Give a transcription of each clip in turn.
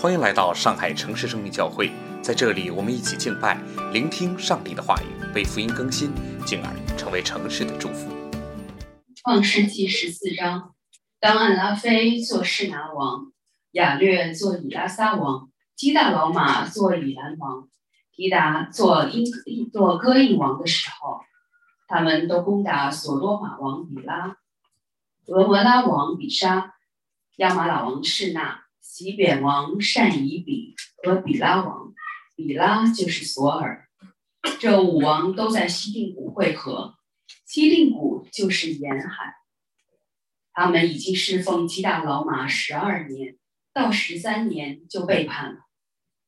欢迎来到上海城市生命教会，在这里，我们一起敬拜，聆听上帝的话语，被福音更新，进而成为城市的祝福。创世纪十四章，当安拉菲做士拿王，亚略做以拉撒王，基大老马做以兰王，提达做因做歌印王的时候，他们都攻打索多玛王比拉，俄摩拉王比沙，亚玛拉王士那。吉扁王善以比和比拉王，比拉就是索尔，这五王都在西定谷会合。西定谷就是沿海。他们已经侍奉基大老马十二年，到十三年就背叛了。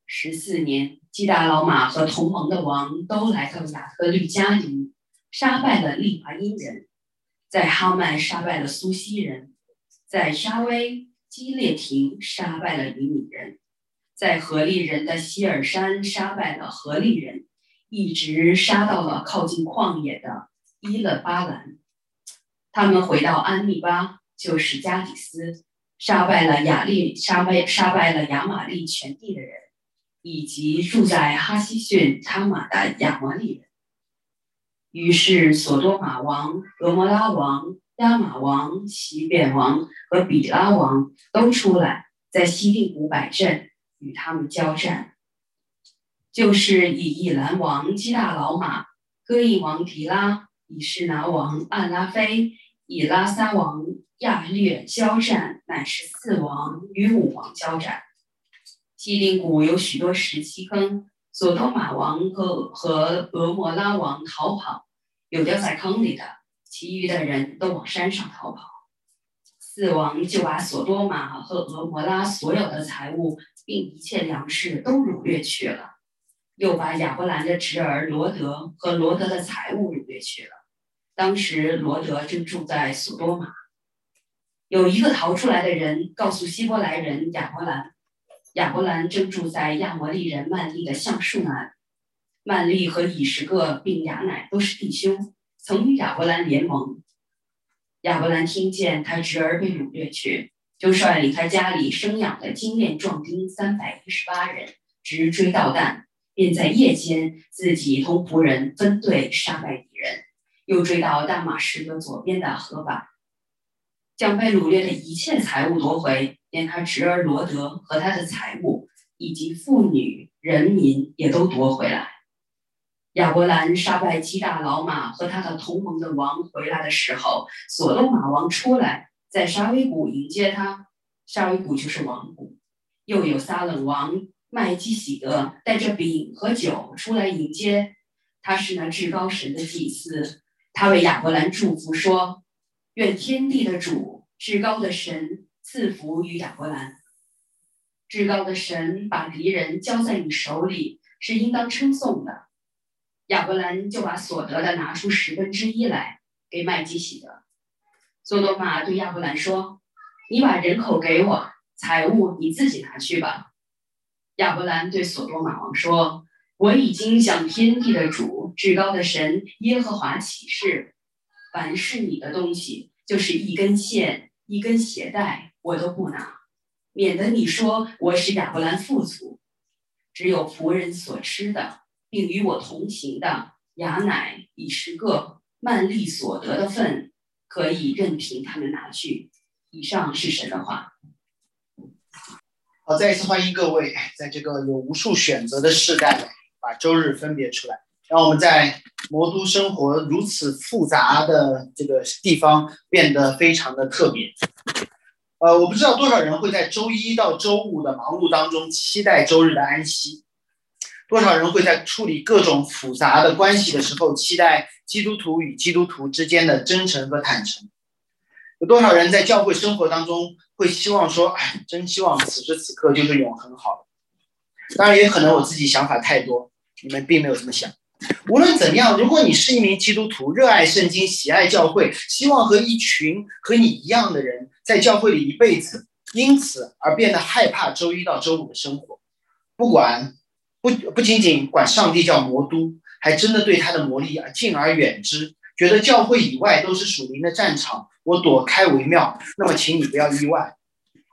十四年，基大老马和同盟的王都来到亚特律加林，杀败了利华因人，在哈曼杀败了苏西人，在沙威。基列廷杀败了以米人，在何利人的希尔山杀败了何利人，一直杀到了靠近旷野的伊勒巴兰。他们回到安密巴，就是加底斯，杀败了亚利，杀败杀败了亚玛利全地的人，以及住在哈希逊他玛的亚摩利人。于是，索多玛王、俄摩拉王。拉玛王、西扁王和比拉王都出来，在西定谷摆阵，与他们交战。就是以以兰王基大老马、戈印王提拉、以士拿王暗拉菲、以拉萨王亚略交战，乃是四王与五王交战。西定谷有许多石砌坑，索多玛王和和俄摩拉王逃跑，有掉在坑里的。其余的人都往山上逃跑，四王就把索多玛和俄摩拉所有的财物并一切粮食都掳掠去了，又把亚伯兰的侄儿罗德和罗德的财物掳掠去了。当时罗德正住在索多玛，有一个逃出来的人告诉希伯来人亚伯兰，亚伯兰正住在亚摩利人曼利的橡树那里。曼利和以实各并亚乃都是弟兄。曾与亚伯兰联盟。亚伯兰听见他侄儿被掳掠去，就率领他家里生养的精练壮丁三百一十八人，直追到旦，便在夜间自己同仆人分队杀败敌人，又追到大马士革左边的河坝，将被掳掠的一切财物夺回，连他侄儿罗德和他的财物，以及妇女人民也都夺回来。亚伯兰杀败基大老马和他的同盟的王回来的时候，索多玛王出来，在沙威谷迎接他。沙威谷就是王谷。又有撒冷王麦基喜德带着饼和酒出来迎接，他是那至高神的祭司。他为亚伯兰祝福说：“愿天地的主至高的神赐福于亚伯兰。至高的神把敌人交在你手里，是应当称颂的。”亚伯兰就把所得的拿出十分之一来给麦基洗德。索多玛对亚伯兰说：“你把人口给我，财物你自己拿去吧。”亚伯兰对索多玛王说：“我已经向天地的主、至高的神耶和华起誓，凡是你的东西，就是一根线、一根鞋带，我都不拿，免得你说我是亚伯兰富足，只有仆人所吃的。”并与我同行的雅乃、以十个曼利所得的份，可以任凭他们拿去。以上是神的话。好，再一次欢迎各位，在这个有无数选择的时代，把周日分别出来，让我们在魔都生活如此复杂的这个地方变得非常的特别。呃，我不知道多少人会在周一到周五的忙碌当中期待周日的安息。多少人会在处理各种复杂的关系的时候，期待基督徒与基督徒之间的真诚和坦诚？有多少人在教会生活当中会希望说：“哎，真希望此时此刻就是永恒好。”当然，也可能我自己想法太多，你们并没有这么想。无论怎样，如果你是一名基督徒，热爱圣经，喜爱教会，希望和一群和你一样的人在教会里一辈子，因此而变得害怕周一到周五的生活，不管。不不仅仅管上帝叫魔都，还真的对他的魔力啊敬而远之，觉得教会以外都是属灵的战场，我躲开为妙。那么，请你不要意外，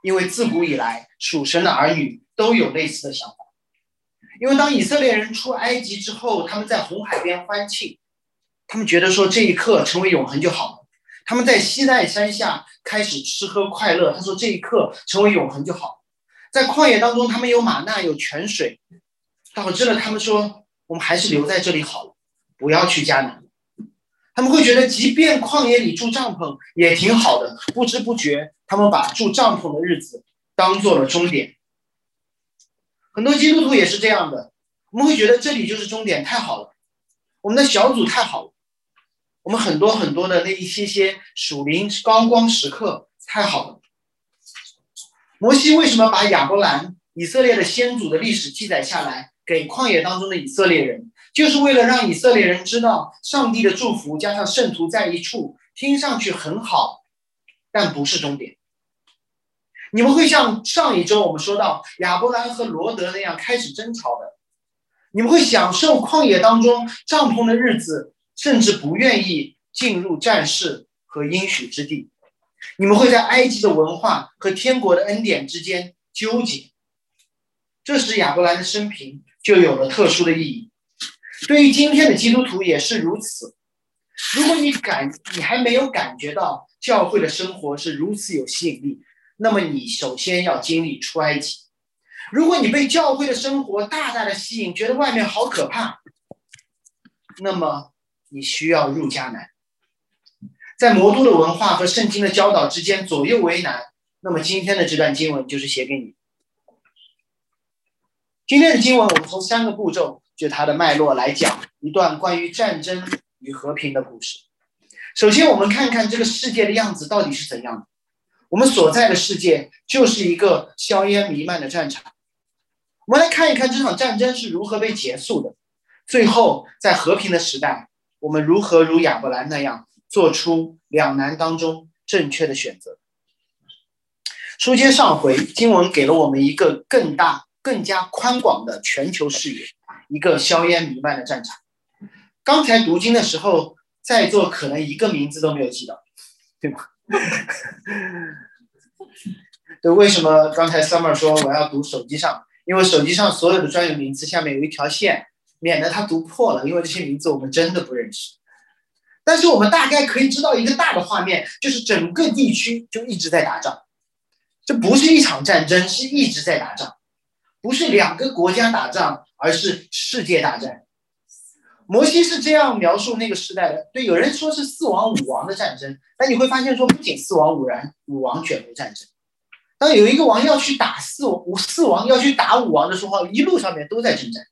因为自古以来属神的儿女都有类似的想法。因为当以色列人出埃及之后，他们在红海边欢庆，他们觉得说这一刻成为永恒就好了。他们在西奈山下开始吃喝快乐，他说这一刻成为永恒就好。在旷野当中，他们有玛纳有泉水，导致了他们说我们还是留在这里好了，不要去迦南。他们会觉得，即便旷野里住帐篷也挺好的。不知不觉，他们把住帐篷的日子当做了终点。很多基督徒也是这样的，我们会觉得这里就是终点，太好了，我们的小组太好了，我们很多很多的那一些些属灵高光时刻太好了。摩西为什么把亚伯兰以色列的先祖的历史记载下来，给旷野当中的以色列人？就是为了让以色列人知道，上帝的祝福加上圣徒在一处，听上去很好，但不是终点。你们会像上一周我们说到亚伯兰和罗德那样开始争吵的，你们会享受旷野当中帐篷的日子，甚至不愿意进入战事和应许之地。你们会在埃及的文化和天国的恩典之间纠结。这时亚伯兰的生平就有了特殊的意义。对于今天的基督徒也是如此。如果你感你还没有感觉到教会的生活是如此有吸引力，那么你首先要经历出埃及。如果你被教会的生活大大的吸引，觉得外面好可怕，那么你需要入迦南。在魔都的文化和圣经的教导之间左右为难，那么今天的这段经文就是写给你。今天的经文我们从三个步骤。就它的脉络来讲一段关于战争与和平的故事。首先，我们看看这个世界的样子到底是怎样的。我们所在的世界就是一个硝烟弥漫的战场。我们来看一看这场战争是如何被结束的。最后，在和平的时代，我们如何如亚伯兰那样做出两难当中正确的选择。书接上回，经文给了我们一个更大、更加宽广的全球视野。一个硝烟弥漫的战场。刚才读经的时候，在座可能一个名字都没有记到，对吗？对，为什么刚才 Summer 说我要读手机上？因为手机上所有的专有名词下面有一条线，免得他读破了。因为这些名字我们真的不认识。但是我们大概可以知道一个大的画面，就是整个地区就一直在打仗。这不是一场战争，是一直在打仗，不是两个国家打仗。而是世界大战。摩西是这样描述那个时代的。对，有人说是四王五王的战争，但你会发现说，不仅四王五然五王卷入战争。当有一个王要去打四五四王要去打五王的时候，一路上面都在征战。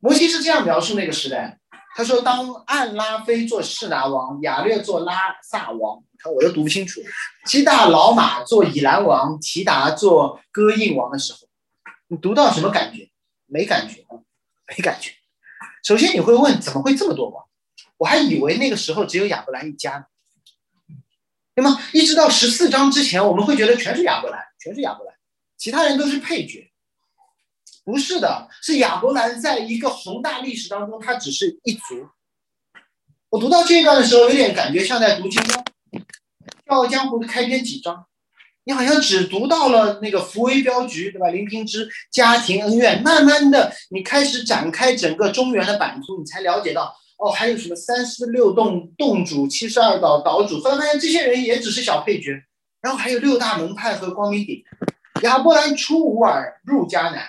摩西是这样描述那个时代。他说：“当暗拉菲做示拿王，亚略做拉萨王，看我都读不清楚。基大老马做以兰王，提达做戈印王的时候。”你读到什么感觉？没感觉啊，没感觉。首先你会问，怎么会这么多王？我还以为那个时候只有亚伯兰一家呢。对吗？一直到十四章之前，我们会觉得全是亚伯兰，全是亚伯兰，其他人都是配角。不是的，是亚伯兰在一个宏大历史当中，他只是一族。我读到这一段的时候，有点感觉像在读金庸《笑傲江湖》的开篇几章。你好像只读到了那个福威镖局，对吧？林平之家庭恩怨，慢慢的，你开始展开整个中原的版图，你才了解到，哦，还有什么三十六洞洞主、七十二岛岛主，后来发现这些人也只是小配角，然后还有六大门派和光明顶。亚伯兰出吾尔入迦南，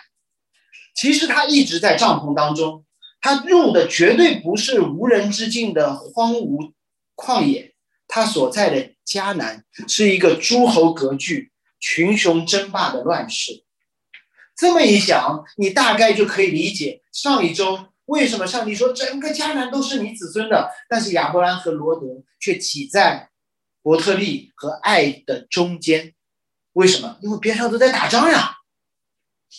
其实他一直在帐篷当中，他入的绝对不是无人之境的荒芜旷野，他所在的。迦南是一个诸侯割据、群雄争霸的乱世。这么一想，你大概就可以理解上一周为什么上帝说整个迦南都是你子孙的，但是亚伯兰和罗德却挤在伯特利和爱的中间。为什么？因为边上都在打仗呀，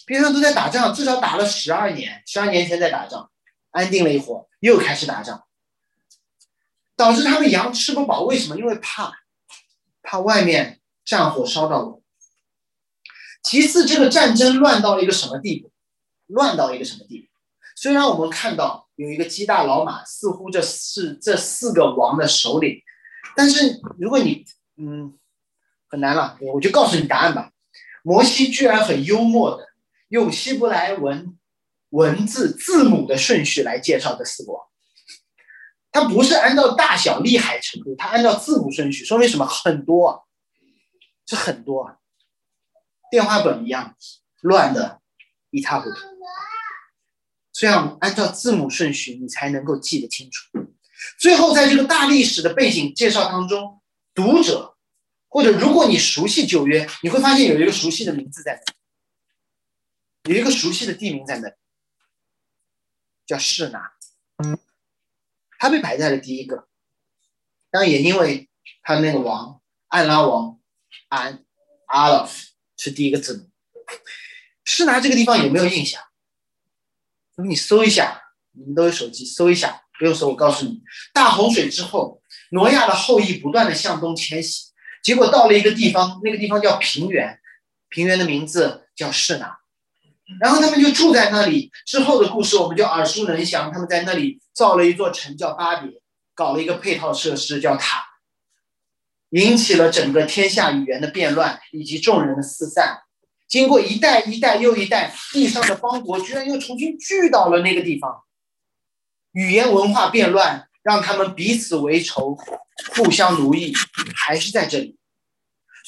边上都在打仗，至少打了十二年，十二年前在打仗，安定了一会儿，又开始打仗，导致他们羊吃不饱。为什么？因为怕。怕外面战火烧到我。其次，这个战争乱到了一个什么地步？乱到一个什么地步？虽然我们看到有一个基大老马，似乎这是这四个王的首领，但是如果你嗯很难了，我就告诉你答案吧。摩西居然很幽默的用希伯来文文字字母的顺序来介绍这四个王。他不是按照大小厉害程度，他按照字母顺序，说明什么？很多啊，是很多啊，电话本一样乱的一塌糊涂。这样按照字母顺序，你才能够记得清楚。最后，在这个大历史的背景介绍当中，读者或者如果你熟悉旧约，你会发现有一个熟悉的名字在那，有一个熟悉的地名在那，叫示拿。他被排在了第一个，当然也因为他那个王安拉王安阿拉夫是第一个字母。示拿这个地方有没有印象？你搜一下，你们都有手机，搜一下，不用搜，我告诉你，大洪水之后，挪亚的后裔不断的向东迁徙，结果到了一个地方，那个地方叫平原，平原的名字叫示拿，然后他们就住在那里。之后的故事我们就耳熟能详，他们在那里造了一座城叫巴别，搞了一个配套设施叫塔，引起了整个天下语言的变乱以及众人的四散。经过一代一代又一代，地上的邦国居然又重新聚到了那个地方，语言文化变乱，让他们彼此为仇，互相奴役，还是在这里。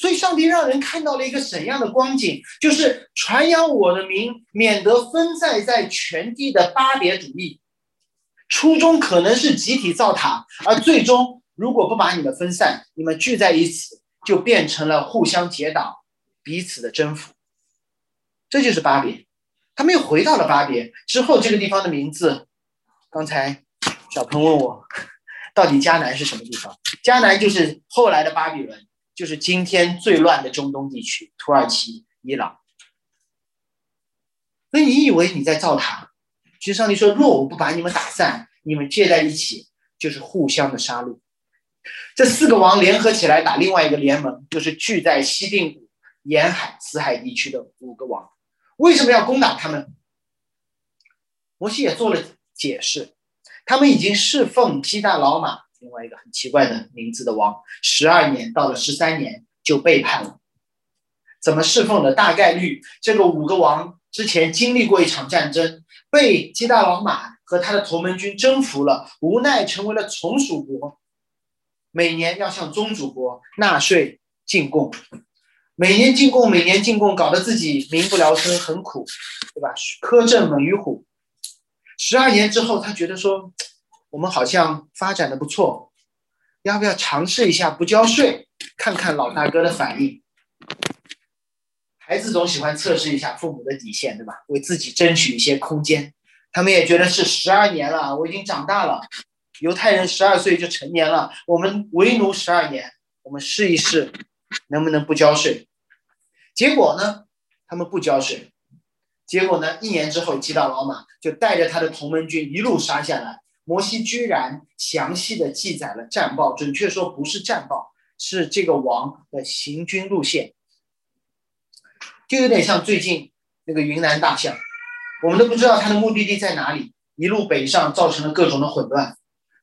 所以，上帝让人看到了一个怎样的光景？就是传扬我的名，免得分散在全地的巴别主义。初衷可能是集体造塔，而最终如果不把你们分散，你们聚在一起，就变成了互相结党，彼此的征服。这就是巴别，他们又回到了巴别之后，这个地方的名字，刚才小鹏问我，到底迦南是什么地方？迦南就是后来的巴比伦，就是今天最乱的中东地区，土耳其、伊朗。所以你以为你在造塔，其实上帝说，若我不把你们打散，你们结在一起，就是互相的杀戮。这四个王联合起来打另外一个联盟，就是聚在西定谷沿海死海地区的五个王。为什么要攻打他们？摩西也做了解释，他们已经侍奉基大老马，另外一个很奇怪的名字的王，十二年到了十三年就背叛了。怎么侍奉的？大概率这个五个王之前经历过一场战争，被基大老马和他的同盟军征服了，无奈成为了从属国，每年要向宗主国纳税进贡。每年进贡，每年进贡，搞得自己民不聊生，很苦，对吧？苛政猛于虎。十二年之后，他觉得说，我们好像发展的不错，要不要尝试一下不交税，看看老大哥的反应？孩子总喜欢测试一下父母的底线，对吧？为自己争取一些空间。他们也觉得是十二年了，我已经长大了。犹太人十二岁就成年了，我们为奴十二年，我们试一试，能不能不交税？结果呢？他们不交税。结果呢？一年之后，基大老马就带着他的同盟军一路杀下来。摩西居然详细的记载了战报，准确说不是战报，是这个王的行军路线，就有点像最近那个云南大象，我们都不知道它的目的地在哪里，一路北上，造成了各种的混乱。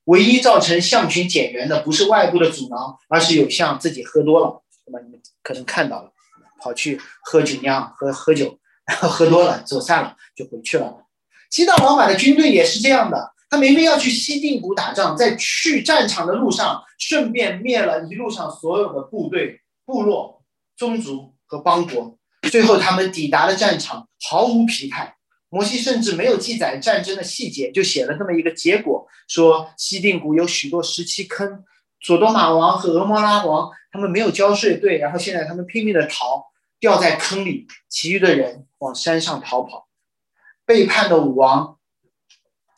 唯一造成象群减员的，不是外部的阻挠，而是有象自己喝多了，那么你们可能看到了。跑去喝酒酿喝喝酒，然后喝多了走散了就回去了。西大老马的军队也是这样的，他明明要去西定谷打仗，在去战场的路上顺便灭了一路上所有的部队、部落、宗族和邦国。最后他们抵达了战场，毫无疲态。摩西甚至没有记载战争的细节，就写了这么一个结果：说西定谷有许多石砌坑。索多玛王和俄摩拉王，他们没有交税，对，然后现在他们拼命的逃，掉在坑里，其余的人往山上逃跑。背叛的武王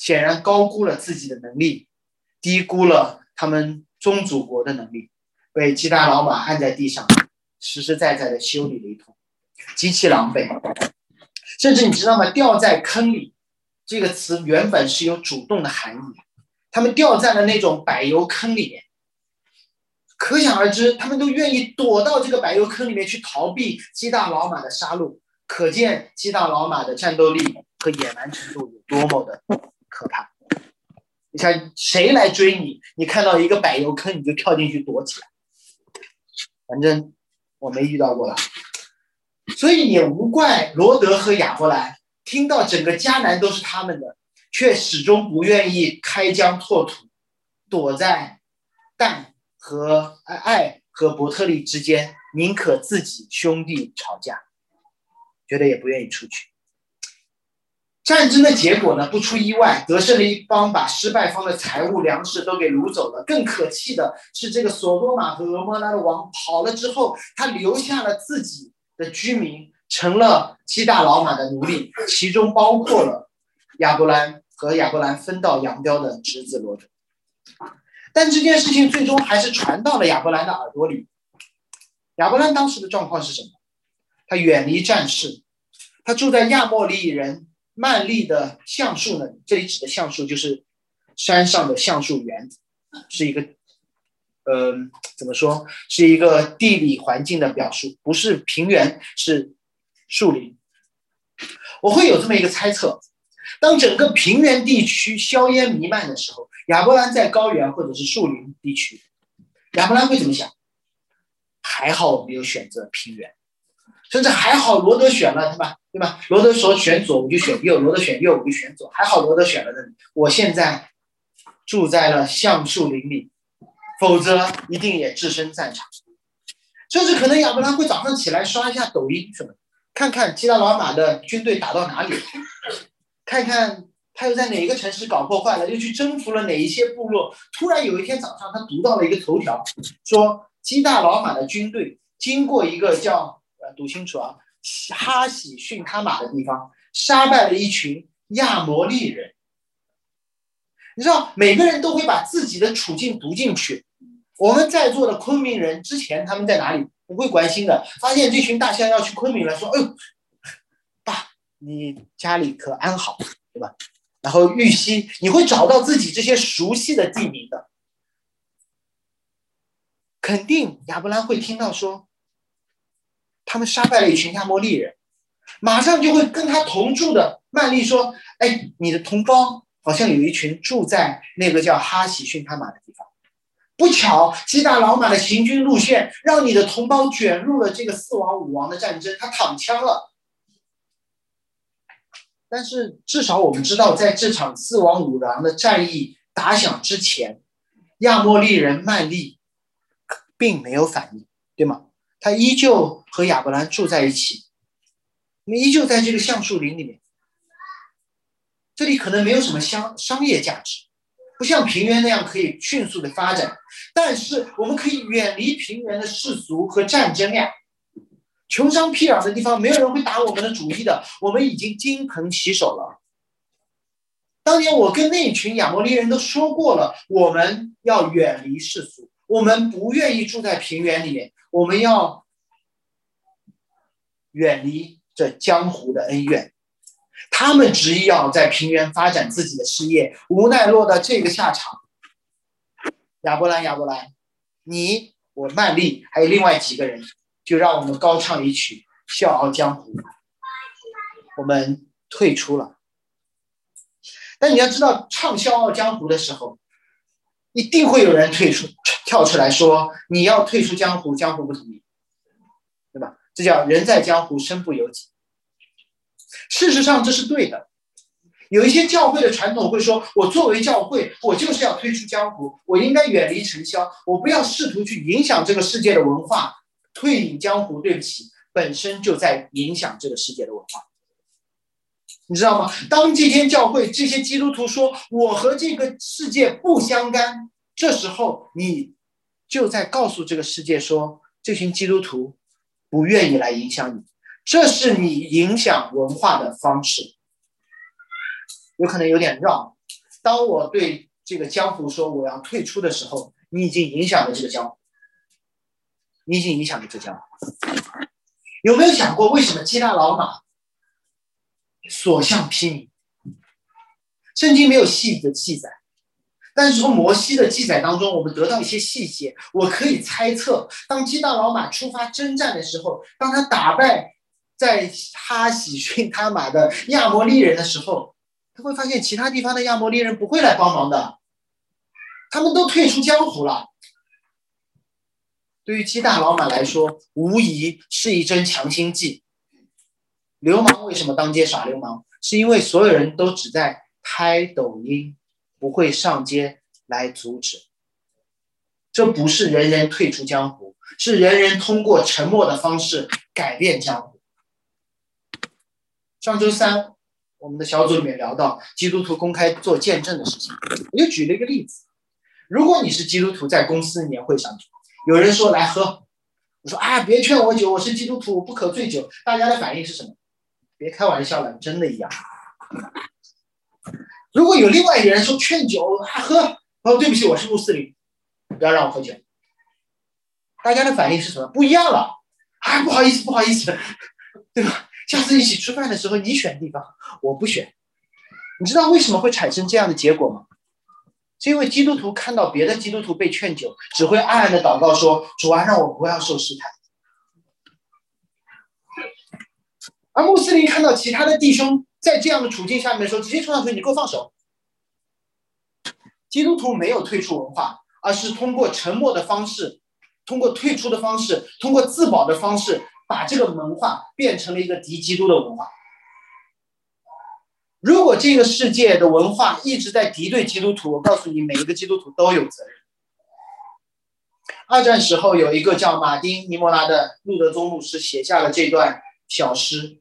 显然高估了自己的能力，低估了他们宗主国的能力，被基大老马按在地上，实实在在的修理了一通，极其狼狈。甚至你知道吗？掉在坑里这个词原本是有主动的含义，他们掉在了那种柏油坑里面。可想而知，他们都愿意躲到这个柏油坑里面去逃避基大老马的杀戮，可见基大老马的战斗力和野蛮程度有多么的可怕。你看，谁来追你？你看到一个柏油坑，你就跳进去躲起来。反正我没遇到过了。所以也无怪罗德和亚伯兰听到整个迦南都是他们的，却始终不愿意开疆拓土，躲在但和爱和伯特利之间，宁可自己兄弟吵架，觉得也不愿意出去。战争的结果呢？不出意外，得胜的一方把失败方的财物、粮食都给掳走了。更可气的是，这个索多玛和俄摩拉的王跑了之后，他留下了自己的居民，成了七大老马的奴隶，其中包括了亚伯兰和亚伯兰分道扬镳的侄子罗德。但这件事情最终还是传到了亚伯兰的耳朵里。亚伯兰当时的状况是什么？他远离战事，他住在亚莫利人。曼利的橡树呢？这里指的橡树就是山上的橡树园，是一个，呃，怎么说？是一个地理环境的表述，不是平原，是树林。我会有这么一个猜测：当整个平原地区硝烟弥漫的时候，亚伯兰在高原或者是树林地区，亚伯兰会怎么想？还好我没有选择平原。甚至还好，罗德选了，对吧？对吧？罗德说选左，我就选右；罗德选右，我就选左。还好罗德选了的。我现在住在了橡树林里，否则一定也置身战场。甚至可能亚伯拉会早上起来刷一下抖音什么，看看基达老马的军队打到哪里，看看他又在哪个城市搞破坏了，又去征服了哪一些部落。突然有一天早上，他读到了一个头条，说基大老马的军队经过一个叫。读清楚啊！哈喜逊他马的地方，杀败了一群亚摩利人。你知道，每个人都会把自己的处境读进去。我们在座的昆明人，之前他们在哪里不会关心的，发现这群大象要去昆明了，说：“哎呦，爸，你家里可安好，对吧？”然后玉溪，你会找到自己这些熟悉的地名的。肯定亚伯兰会听到说。他们杀败了一群亚摩利人，马上就会跟他同住的曼丽说：“哎，你的同胞好像有一群住在那个叫哈喜逊他马的地方。不巧，基大老马的行军路线让你的同胞卷入了这个四王五王的战争，他躺枪了。但是至少我们知道，在这场四王五王的战役打响之前，亚莫利人曼利并没有反应，对吗？他依旧。”和亚伯兰住在一起，你们依旧在这个橡树林里面。这里可能没有什么商商业价值，不像平原那样可以迅速的发展，但是我们可以远离平原的世俗和战争呀。穷乡僻壤的地方，没有人会打我们的主意的。我们已经金盆洗手了。当年我跟那群亚摩利人都说过了，我们要远离世俗，我们不愿意住在平原里面，我们要。远离这江湖的恩怨，他们执意要在平原发展自己的事业，无奈落到这个下场。亚伯兰，亚伯兰，你我曼丽还有另外几个人，就让我们高唱一曲《笑傲江湖》。我们退出了，但你要知道，唱《笑傲江湖》的时候，一定会有人退出，跳出来说你要退出江湖，江湖不同意。对吧这叫人在江湖身不由己。事实上，这是对的。有一些教会的传统会说：“我作为教会，我就是要退出江湖，我应该远离尘嚣，我不要试图去影响这个世界的文化。”退隐江湖，对不起，本身就在影响这个世界的文化。你知道吗？当这间教会这些基督徒说“我和这个世界不相干”，这时候你就在告诉这个世界说：“这群基督徒。”不愿意来影响你，这是你影响文化的方式，有可能有点绕。当我对这个江湖说我要退出的时候，你已经影响了这个江湖，你已经影响了这个江湖。有没有想过为什么基大老马所向披靡？圣经没有细的记载。但是从摩西的记载当中，我们得到一些细节，我可以猜测，当基大老马出发征战的时候，当他打败在哈喜逊他马的亚摩利人的时候，他会发现其他地方的亚摩利人不会来帮忙的，他们都退出江湖了。对于基大老马来说，无疑是一针强心剂，流氓为什么当街耍流氓？是因为所有人都只在拍抖音，不会上街来阻止。这不是人人退出江湖，是人人通过沉默的方式改变江湖。上周三，我们的小组里面聊到基督徒公开做见证的事情，我就举了一个例子：如果你是基督徒，在公司年会上，有人说来喝，我说啊，别劝我酒，我是基督徒，不可醉酒。大家的反应是什么？别开玩笑了，真的一样。如果有另外一个人说劝酒啊喝，哦，对不起，我是穆斯林，不要让我喝酒。大家的反应是什么？不一样了啊，不好意思，不好意思，对吧？下次一起吃饭的时候，你选地方，我不选。你知道为什么会产生这样的结果吗？是因为基督徒看到别的基督徒被劝酒，只会暗暗的祷告说：“主啊，让我不要受试探。”而穆斯林看到其他的弟兄在这样的处境下面的时候，直接冲上去：“你给我放手！”基督徒没有退出文化，而是通过沉默的方式，通过退出的方式，通过自保的方式，把这个文化变成了一个敌基督的文化。如果这个世界的文化一直在敌对基督徒，我告诉你，每一个基督徒都有责任。二战时候，有一个叫马丁·尼莫拉的路德宗牧师写下了这段小诗。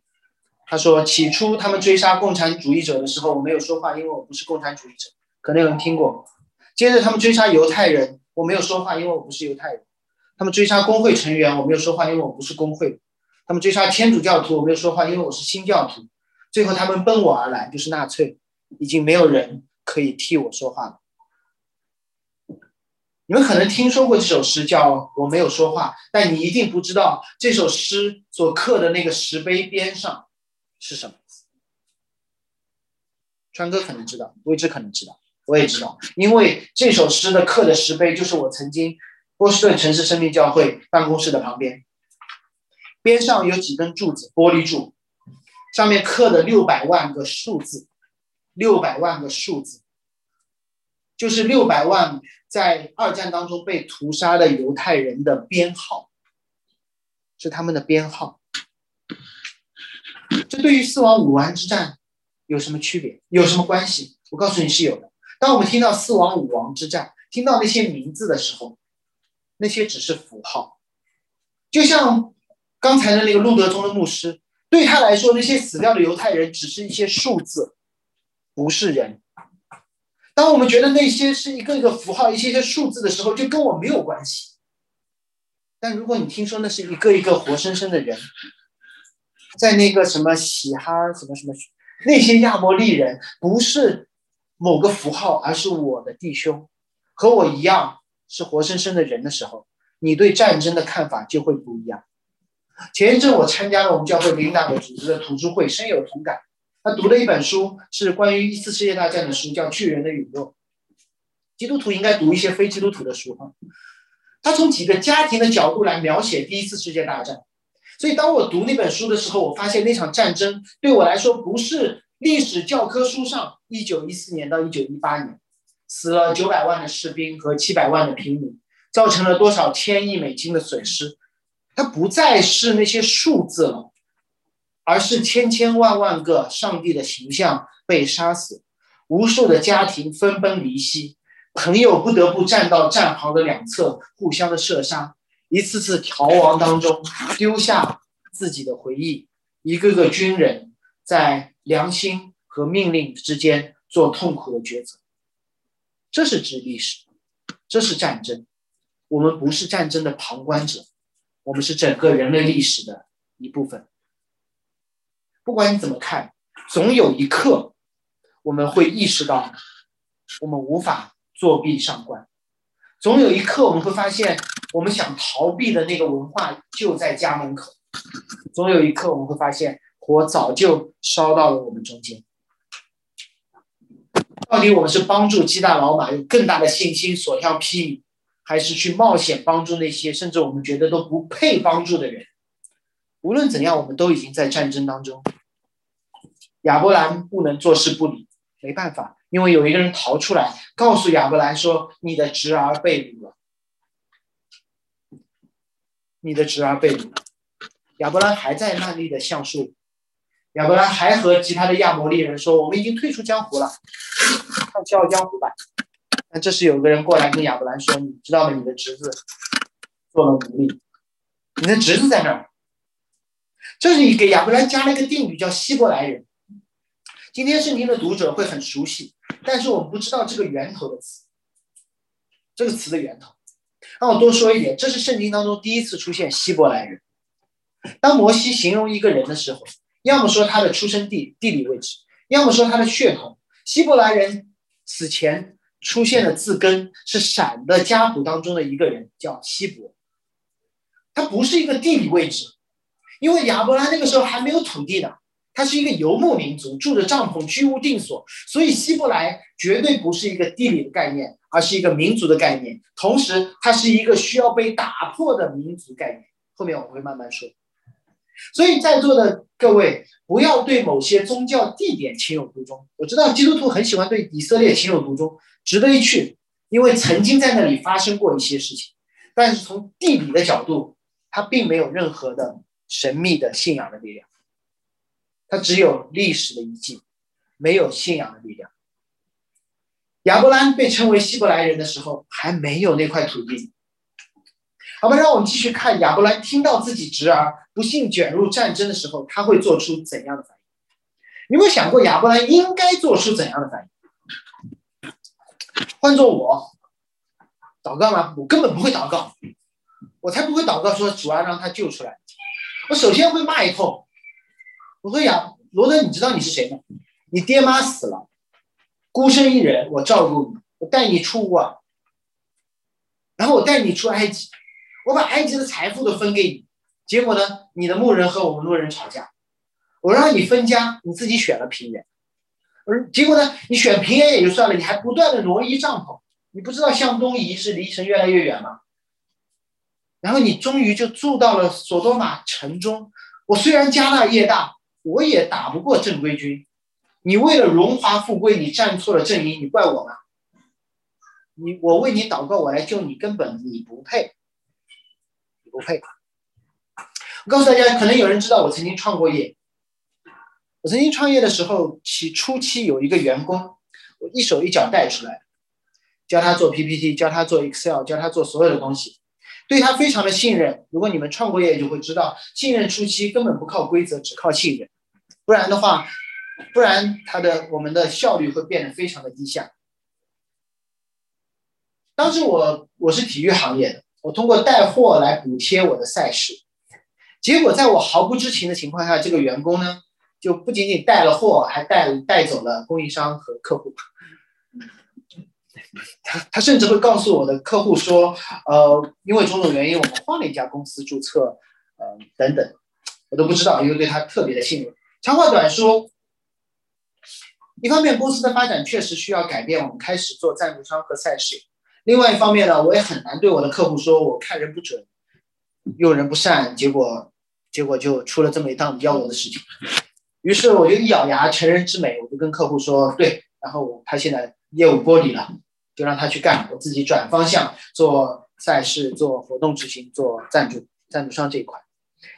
他说：“起初他们追杀共产主义者的时候，我没有说话，因为我不是共产主义者。可能有人听过。接着他们追杀犹太人，我没有说话，因为我不是犹太人。他们追杀工会成员，我没有说话，因为我不是工会。他们追杀天主教徒，我没有说话，因为我是新教徒。最后他们奔我而来，就是纳粹。已经没有人可以替我说话了。你们可能听说过这首诗，叫《我没有说话》，但你一定不知道这首诗所刻的那个石碑边上。”是什么？川哥可能知道，未知可能知道，我也知道，因为这首诗的刻的石碑就是我曾经波士顿城市生命教会办公室的旁边，边上有几根柱子，玻璃柱，上面刻的六百万个数字，六百万个数字，就是六百万在二战当中被屠杀的犹太人的编号，是他们的编号。这对于四王五王之战有什么区别？有什么关系？我告诉你是有的。当我们听到四王五王之战，听到那些名字的时候，那些只是符号。就像刚才的那个路德宗的牧师，对他来说，那些死掉的犹太人只是一些数字，不是人。当我们觉得那些是一个一个符号、一些些数字的时候，就跟我没有关系。但如果你听说那是一个一个活生生的人，在那个什么喜哈什么什么，那些亚摩利人不是某个符号，而是我的弟兄，和我一样是活生生的人的时候，你对战争的看法就会不一样。前一阵我参加了我们教会领导的组织的图书会，深有同感。他读了一本书，是关于一次世界大战的书，叫《巨人的陨落》。基督徒应该读一些非基督徒的书哈。他从几个家庭的角度来描写第一次世界大战。所以，当我读那本书的时候，我发现那场战争对我来说不是历史教科书上一九一四年到一九一八年死了九百万的士兵和七百万的平民，造成了多少千亿美金的损失。它不再是那些数字了，而是千千万万个上帝的形象被杀死，无数的家庭分崩离析，朋友不得不站到战壕的两侧，互相的射杀。一次次逃亡当中，丢下自己的回忆；一个个军人在良心和命令之间做痛苦的抉择。这是指历史，这是战争。我们不是战争的旁观者，我们是整个人类历史的一部分。不管你怎么看，总有一刻，我们会意识到，我们无法作弊上官。总有一刻，我们会发现。我们想逃避的那个文化就在家门口，总有一刻我们会发现火早就烧到了我们中间。到底我们是帮助基大老马有更大的信心所向披靡，还是去冒险帮助那些甚至我们觉得都不配帮助的人？无论怎样，我们都已经在战争当中。亚伯兰不能坐视不理，没办法，因为有一个人逃出来，告诉亚伯兰说：“你的侄儿被掳了。”你的侄儿被掳了，亚伯兰还在那里的橡树，亚伯兰还和其他的亚摩利人说：“我们已经退出江湖了，上笑傲江湖吧。”那这时有个人过来跟亚伯兰说：“你知道吗？你的侄子做了奴隶，你的侄子在那儿。”这里给亚伯兰加了一个定语，叫希伯来人。今天圣经的读者会很熟悉，但是我们不知道这个源头的词，这个词的源头。让我多说一点，这是圣经当中第一次出现希伯来人。当摩西形容一个人的时候，要么说他的出生地地理位置，要么说他的血统。希伯来人此前出现的字根是闪的家谱当中的一个人，叫希伯。他不是一个地理位置，因为亚伯拉那个时候还没有土地呢，他是一个游牧民族，住着帐篷，居无定所，所以希伯来绝对不是一个地理的概念，而是一个民族的概念。同时，它是一个需要被打破的民族概念。后面我会慢慢说。所以在座的各位，不要对某些宗教地点情有独钟。我知道基督徒很喜欢对以色列情有独钟，值得一去，因为曾经在那里发生过一些事情。但是从地理的角度，它并没有任何的神秘的信仰的力量，它只有历史的遗迹，没有信仰的力量。亚伯兰被称为希伯来人的时候，还没有那块土地。好吧，让我们继续看亚伯兰听到自己侄儿不幸卷入战争的时候，他会做出怎样的反应？你有没有想过亚伯兰应该做出怎样的反应？换做我，祷告吗？我根本不会祷告，我才不会祷告说主啊让他救出来。我首先会骂一通，我说亚罗德，你知道你是谁吗？你爹妈死了，孤身一人，我照顾你，我带你出啊，然后我带你出埃及。我把埃及的财富都分给你，结果呢？你的牧人和我们牧人吵架，我让你分家，你自己选了平原，而结果呢？你选平原也就算了，你还不断的挪移帐篷，你不知道向东移是离城越来越远吗？然后你终于就住到了索多玛城中。我虽然家大业大，我也打不过正规军。你为了荣华富贵，你站错了阵营，你怪我吗？你我为你祷告，我来救你，根本你不配。你不配。我告诉大家，可能有人知道我曾经创过业。我曾经创业的时候，起初期有一个员工，我一手一脚带出来，教他做 PPT，教他做 Excel，教他做所有的东西，对他非常的信任。如果你们创过业，就会知道，信任初期根本不靠规则，只靠信任。不然的话，不然他的我们的效率会变得非常的低下。当时我我是体育行业的。我通过带货来补贴我的赛事，结果在我毫不知情的情况下，这个员工呢，就不仅仅带了货，还带带走了供应商和客户。他他甚至会告诉我的客户说，呃，因为种种原因，我们换了一家公司注册，呃，等等，我都不知道，因为对他特别的信任。长话短说，一方面公司的发展确实需要改变，我们开始做赞助商和赛事。另外一方面呢，我也很难对我的客户说，我看人不准，用人不善，结果结果就出了这么一档幺蛾的事情。于是我就一咬牙，成人之美，我就跟客户说，对，然后他现在业务剥离了，就让他去干，我自己转方向做赛事、做活动执行、做赞助、赞助商这一块。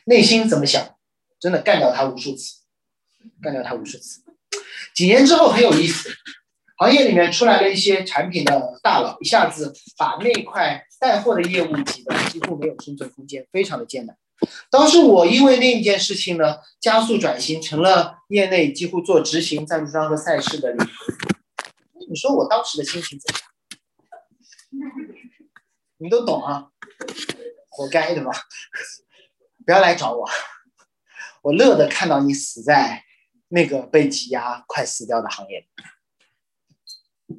内心怎么想？真的干掉他无数次，干掉他无数次。几年之后很有意思。行业里面出来了一些产品的大佬，一下子把那块带货的业务挤得几乎没有生存空间，非常的艰难。当时我因为那一件事情呢，加速转型，成了业内几乎做执行赞助商和赛事的领头。你说我当时的心情怎么样？你都懂啊，活该的吧？不要来找我，我乐得看到你死在那个被挤压、快死掉的行业。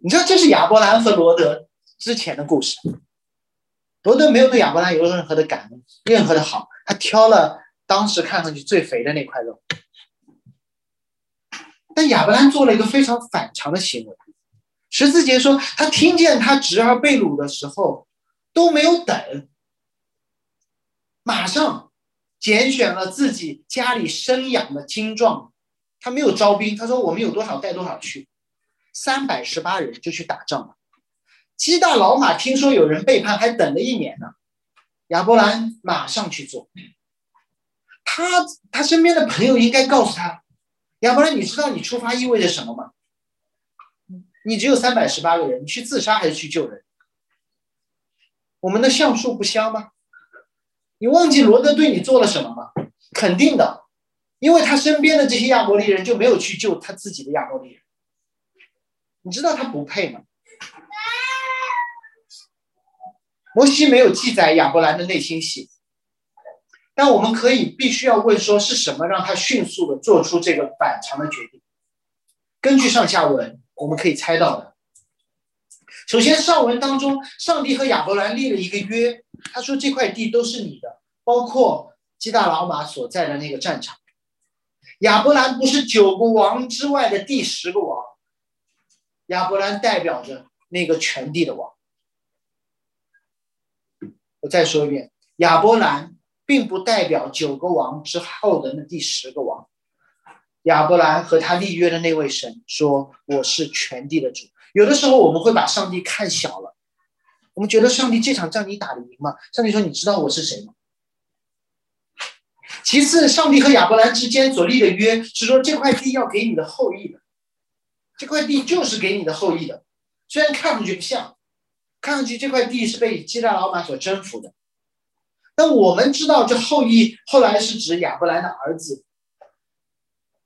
你知道这是亚伯兰和罗德之前的故事。罗德没有对亚伯兰有任何的感恩，任何的好，他挑了当时看上去最肥的那块肉。但亚伯兰做了一个非常反常的行为。十字节说，他听见他侄儿被掳的时候都没有等，马上拣选了自己家里生养的精壮，他没有招兵，他说我们有多少带多少去。三百十八人就去打仗了。基大老马听说有人背叛，还等了一年呢。亚伯兰马上去做。他他身边的朋友应该告诉他：亚伯兰，你知道你出发意味着什么吗？你只有三百十八个人，你去自杀还是去救人？我们的橡树不香吗？你忘记罗德对你做了什么吗？肯定的，因为他身边的这些亚伯利人就没有去救他自己的亚伯利人。你知道他不配吗？摩西没有记载亚伯兰的内心戏，但我们可以必须要问说是什么让他迅速的做出这个反常的决定？根据上下文，我们可以猜到的。首先，上文当中，上帝和亚伯兰立了一个约，他说这块地都是你的，包括基大老马所在的那个战场。亚伯兰不是九个王之外的第十个王，亚伯兰代表着那个全地的王。我再说一遍，亚伯兰并不代表九个王之后的那第十个王。亚伯兰和他立约的那位神说：“我是全地的主。”有的时候我们会把上帝看小了，我们觉得上帝这场仗你打得赢吗？上帝说：“你知道我是谁吗？”其次，上帝和亚伯兰之间所立的约是说这块地要给你的后裔的，这块地就是给你的后裔的，虽然看上去不像。看上去这块地是被基大老马所征服的，但我们知道这后裔后来是指亚伯兰的儿子，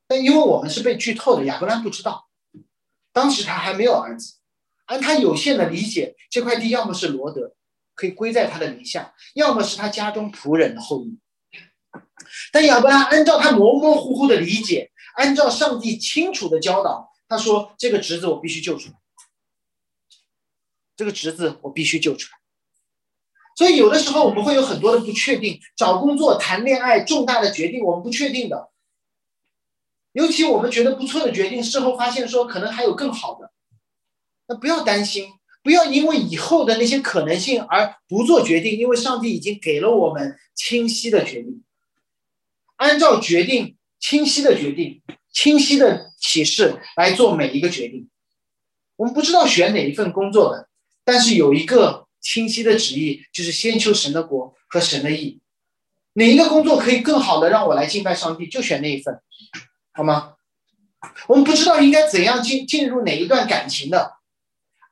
但因为我们是被剧透的，亚伯兰不知道，当时他还没有儿子，按他有限的理解，这块地要么是罗德可以归在他的名下，要么是他家中仆人的后裔。但亚伯兰按照他模模糊糊的理解，按照上帝清楚的教导，他说这个侄子我必须救出来。这个侄子我必须救出来，所以有的时候我们会有很多的不确定，找工作、谈恋爱、重大的决定，我们不确定的。尤其我们觉得不错的决定，事后发现说可能还有更好的，那不要担心，不要因为以后的那些可能性而不做决定，因为上帝已经给了我们清晰的决定，按照决定清晰的决定、清晰的启示来做每一个决定。我们不知道选哪一份工作的。但是有一个清晰的旨意，就是先求神的国和神的义。哪一个工作可以更好的让我来敬拜上帝，就选那一份，好吗？我们不知道应该怎样进进入哪一段感情的，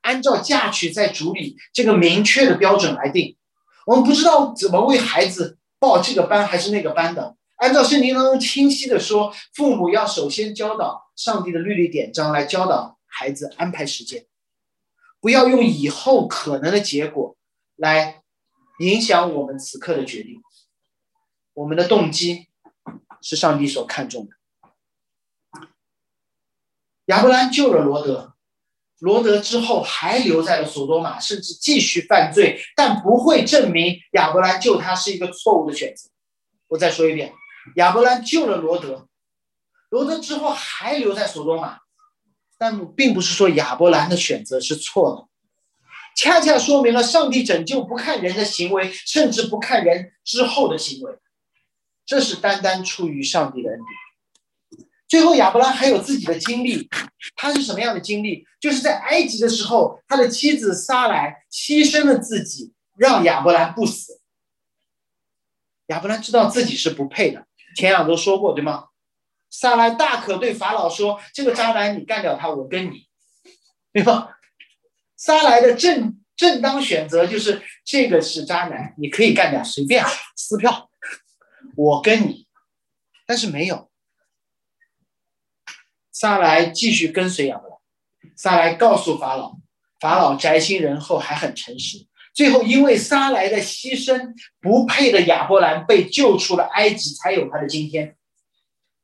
按照嫁娶在主里这个明确的标准来定。我们不知道怎么为孩子报这个班还是那个班的，按照圣经当中清晰的说，父母要首先教导上帝的律例典章来教导孩子安排时间。不要用以后可能的结果来影响我们此刻的决定。我们的动机是上帝所看重的。亚伯兰救了罗德，罗德之后还留在了索多玛，甚至继续犯罪，但不会证明亚伯兰救他是一个错误的选择。我再说一遍，亚伯兰救了罗德，罗德之后还留在索多玛。但并不是说亚伯兰的选择是错的，恰恰说明了上帝拯救不看人的行为，甚至不看人之后的行为，这是单单出于上帝的恩典。最后，亚伯拉还有自己的经历，他是什么样的经历？就是在埃及的时候，他的妻子撒来牺牲了自己，让亚伯兰不死。亚伯兰知道自己是不配的，前两周说过，对吗？撒来大可对法老说：“这个渣男，你干掉他，我跟你，对吧？”撒来的正正当选择就是这个是渣男，你可以干掉，随便撕票，我跟你。但是没有，萨来继续跟随亚伯兰。萨来告诉法老，法老宅心仁厚，还很诚实。最后，因为萨来的牺牲，不配的亚伯兰被救出了埃及，才有他的今天。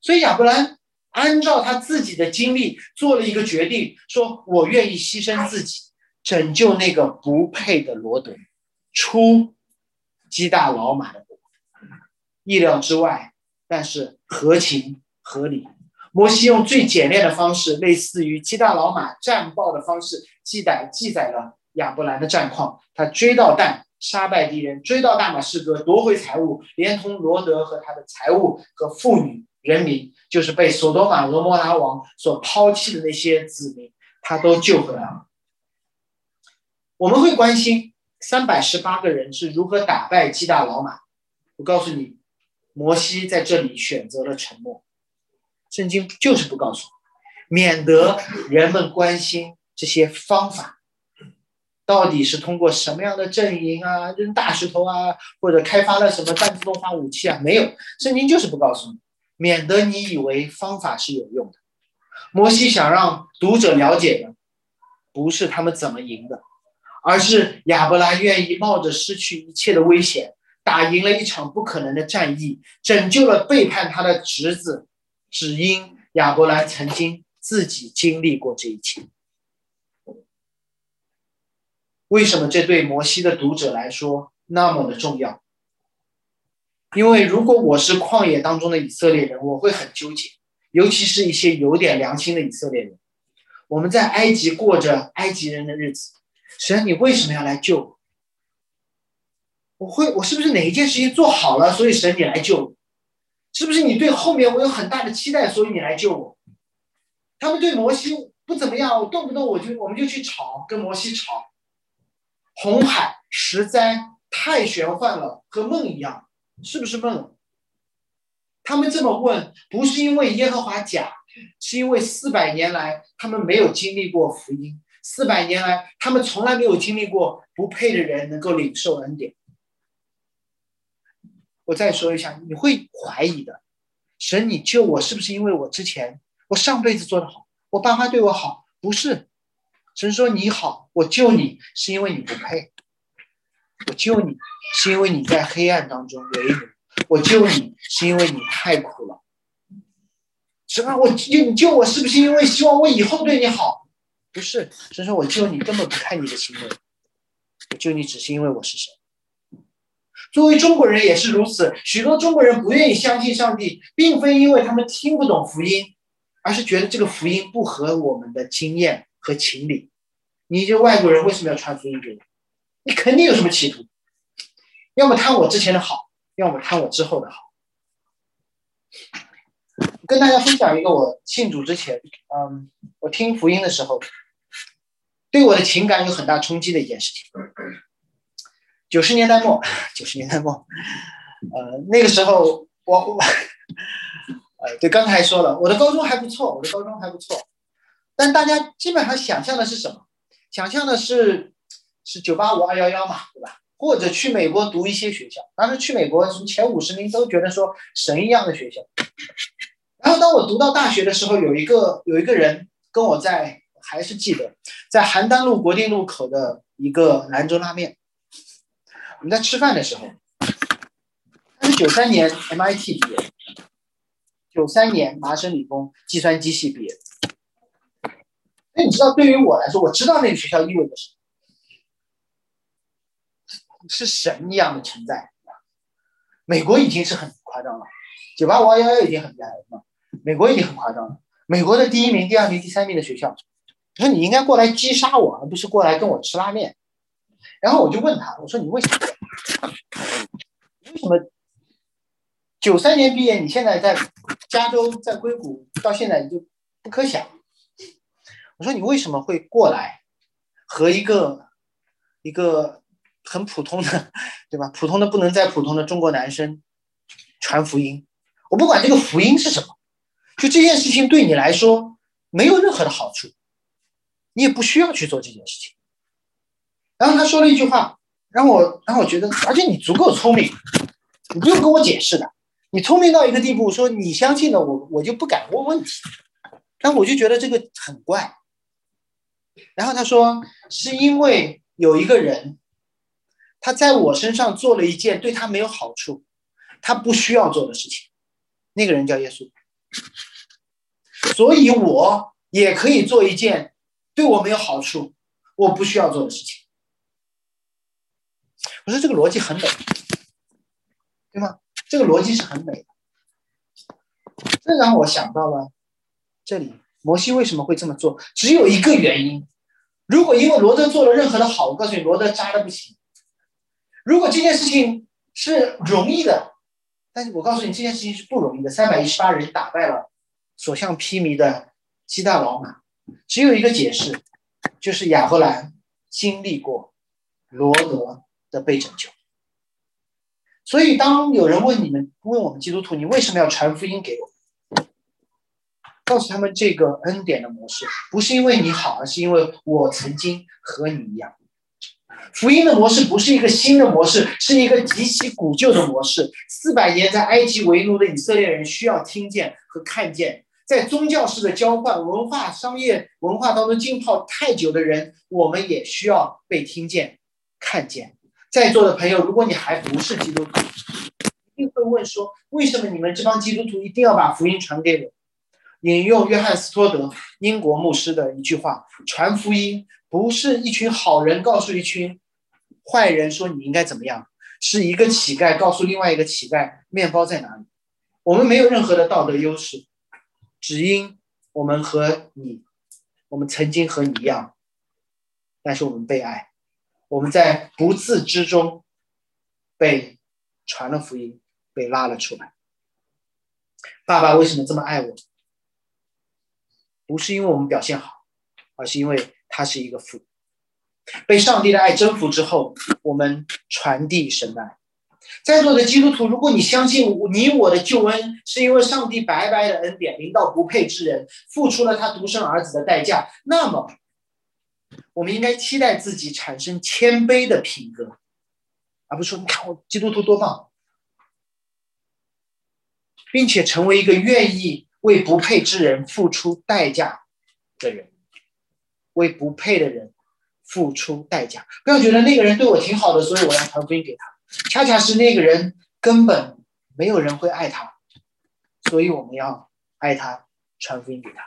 所以亚伯兰按照他自己的经历做了一个决定，说我愿意牺牲自己，拯救那个不配的罗德，出基大老马的。意料之外，但是合情合理。摩西用最简练的方式，类似于基大老马战报的方式，记载记载了亚伯兰的战况。他追到但，杀败敌人，追到大马士革，夺回财物，连同罗德和他的财物和妇女。人民就是被索多玛、俄摩拉王所抛弃的那些子民，他都救回来了。我们会关心三百十八个人是如何打败基大老马。我告诉你，摩西在这里选择了沉默。圣经就是不告诉，免得人们关心这些方法。到底是通过什么样的阵营啊，扔大石头啊，或者开发了什么半自动化武器啊？没有，圣经就是不告诉你，免得你以为方法是有用的。摩西想让读者了解的，不是他们怎么赢的，而是亚伯拉愿意冒着失去一切的危险，打赢了一场不可能的战役，拯救了背叛他的侄子，只因亚伯兰曾经自己经历过这一切。为什么这对摩西的读者来说那么的重要？因为如果我是旷野当中的以色列人，我会很纠结，尤其是一些有点良心的以色列人。我们在埃及过着埃及人的日子，神，你为什么要来救我？我会，我是不是哪一件事情做好了，所以神你来救我？是不是你对后面我有很大的期待，所以你来救我？他们对摩西不怎么样，我动不动我就我们就去吵，跟摩西吵。红海实在太玄幻了，和梦一样，是不是梦？他们这么问，不是因为耶和华假，是因为四百年来他们没有经历过福音，四百年来他们从来没有经历过不配的人能够领受恩典。我再说一下，你会怀疑的，神，你救我是不是因为我之前我上辈子做的好，我爸妈对我好？不是。神说：“你好，我救你是因为你不配，我救你是因为你在黑暗当中为奴，我救你是因为你太苦了。什么？我你救我是不是因为希望我以后对你好？不是，神说我救你根本不看你的行为，我救你只是因为我是神。作为中国人也是如此，许多中国人不愿意相信上帝，并非因为他们听不懂福音，而是觉得这个福音不合我们的经验。”和情理，你这外国人为什么要传福音给我？你肯定有什么企图，要么贪我之前的好，要么贪我之后的好。跟大家分享一个我信主之前，嗯，我听福音的时候，对我的情感有很大冲击的一件事情。九十年代末，九十年代末，呃，那个时候我我，呃，对，刚才说了，我的高中还不错，我的高中还不错。但大家基本上想象的是什么？想象的是是九八五二幺幺嘛，对吧？或者去美国读一些学校，当时去美国什么前五十名都觉得说神一样的学校。然后当我读到大学的时候，有一个有一个人跟我在还是记得在邯郸路国定路口的一个兰州拉面，我们在吃饭的时候，他是九三年 MIT 毕业，九三年麻省理工计算机系毕业。那你知道，对于我来说，我知道那个学校意味着什么，是神一样的存在。美国已经是很夸张了，九八五二幺幺已经很厉害了，美国已经很夸张了。美国的第一名、第二名、第三名的学校，说你应该过来击杀我，而不是过来跟我吃拉面。然后我就问他，我说你为什么？什么九三年毕业，你现在在加州，在硅谷，到现在你就不可想？我说你为什么会过来和一个一个很普通的，对吧？普通的不能再普通的中国男生传福音？我不管这个福音是什么，就这件事情对你来说没有任何的好处，你也不需要去做这件事情。然后他说了一句话，让我让我觉得，而且你足够聪明，你不用跟我解释的，你聪明到一个地步，说你相信了我，我就不敢问问题。但我就觉得这个很怪。然后他说：“是因为有一个人，他在我身上做了一件对他没有好处，他不需要做的事情。那个人叫耶稣，所以我也可以做一件对我没有好处、我不需要做的事情。”我说：“这个逻辑很美，对吗？这个逻辑是很美的。”这让我想到了这里。摩西为什么会这么做？只有一个原因。如果因为罗德做了任何的好，我告诉你，罗德渣的不行。如果这件事情是容易的，但是我告诉你，这件事情是不容易的。三百一十八人打败了所向披靡的七大老马，只有一个解释，就是亚伯兰经历过罗德的被拯救。所以，当有人问你们，问我们基督徒，你为什么要传福音给我？告诉他们这个恩典的模式，不是因为你好，而是因为我曾经和你一样。福音的模式不是一个新的模式，是一个极其古旧的模式。四百年在埃及为奴的以色列人需要听见和看见，在宗教式的交换、文化、商业文化当中浸泡太久的人，我们也需要被听见、看见。在座的朋友，如果你还不是基督徒，一定会问说：为什么你们这帮基督徒一定要把福音传给我？引用约翰斯托德英国牧师的一句话：传福音不是一群好人告诉一群。坏人说你应该怎么样？是一个乞丐告诉另外一个乞丐面包在哪里？我们没有任何的道德优势，只因我们和你，我们曾经和你一样，但是我们被爱，我们在不自知中被传了福音，被拉了出来。爸爸为什么这么爱我？不是因为我们表现好，而是因为他是一个父。被上帝的爱征服之后，我们传递神爱。在座的基督徒，如果你相信你我的救恩是因为上帝白白的恩典临到不配之人，付出了他独生儿子的代价，那么我们应该期待自己产生谦卑的品格，而不是说你看我基督徒多棒，并且成为一个愿意为不配之人付出代价的人，为不配的人。付出代价，不要觉得那个人对我挺好的，所以我要传福音给他。恰恰是那个人根本没有人会爱他，所以我们要爱他，传福音给他。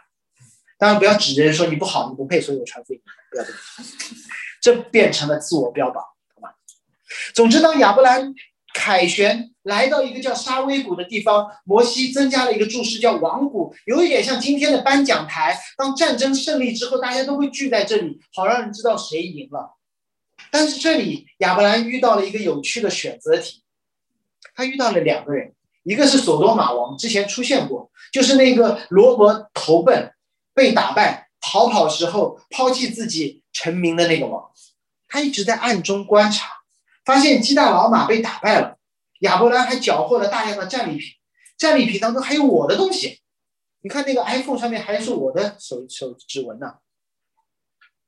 当然，不要指着人说你不好，你不配，所以我传福音给他。不 要这，变成了自我标榜，好吧？总之，当亚伯兰。凯旋来到一个叫沙威谷的地方，摩西增加了一个注释，叫王谷，有一点像今天的颁奖台。当战争胜利之后，大家都会聚在这里，好让人知道谁赢了。但是这里亚伯兰遇到了一个有趣的选择题，他遇到了两个人，一个是索多玛王，之前出现过，就是那个罗伯投奔被打败逃跑时候抛弃自己成名的那个王，他一直在暗中观察。发现基大老马被打败了，亚伯兰还缴获了大量的战利品，战利品当中还有我的东西，你看那个 iPhone 上面还是我的手手指纹呢。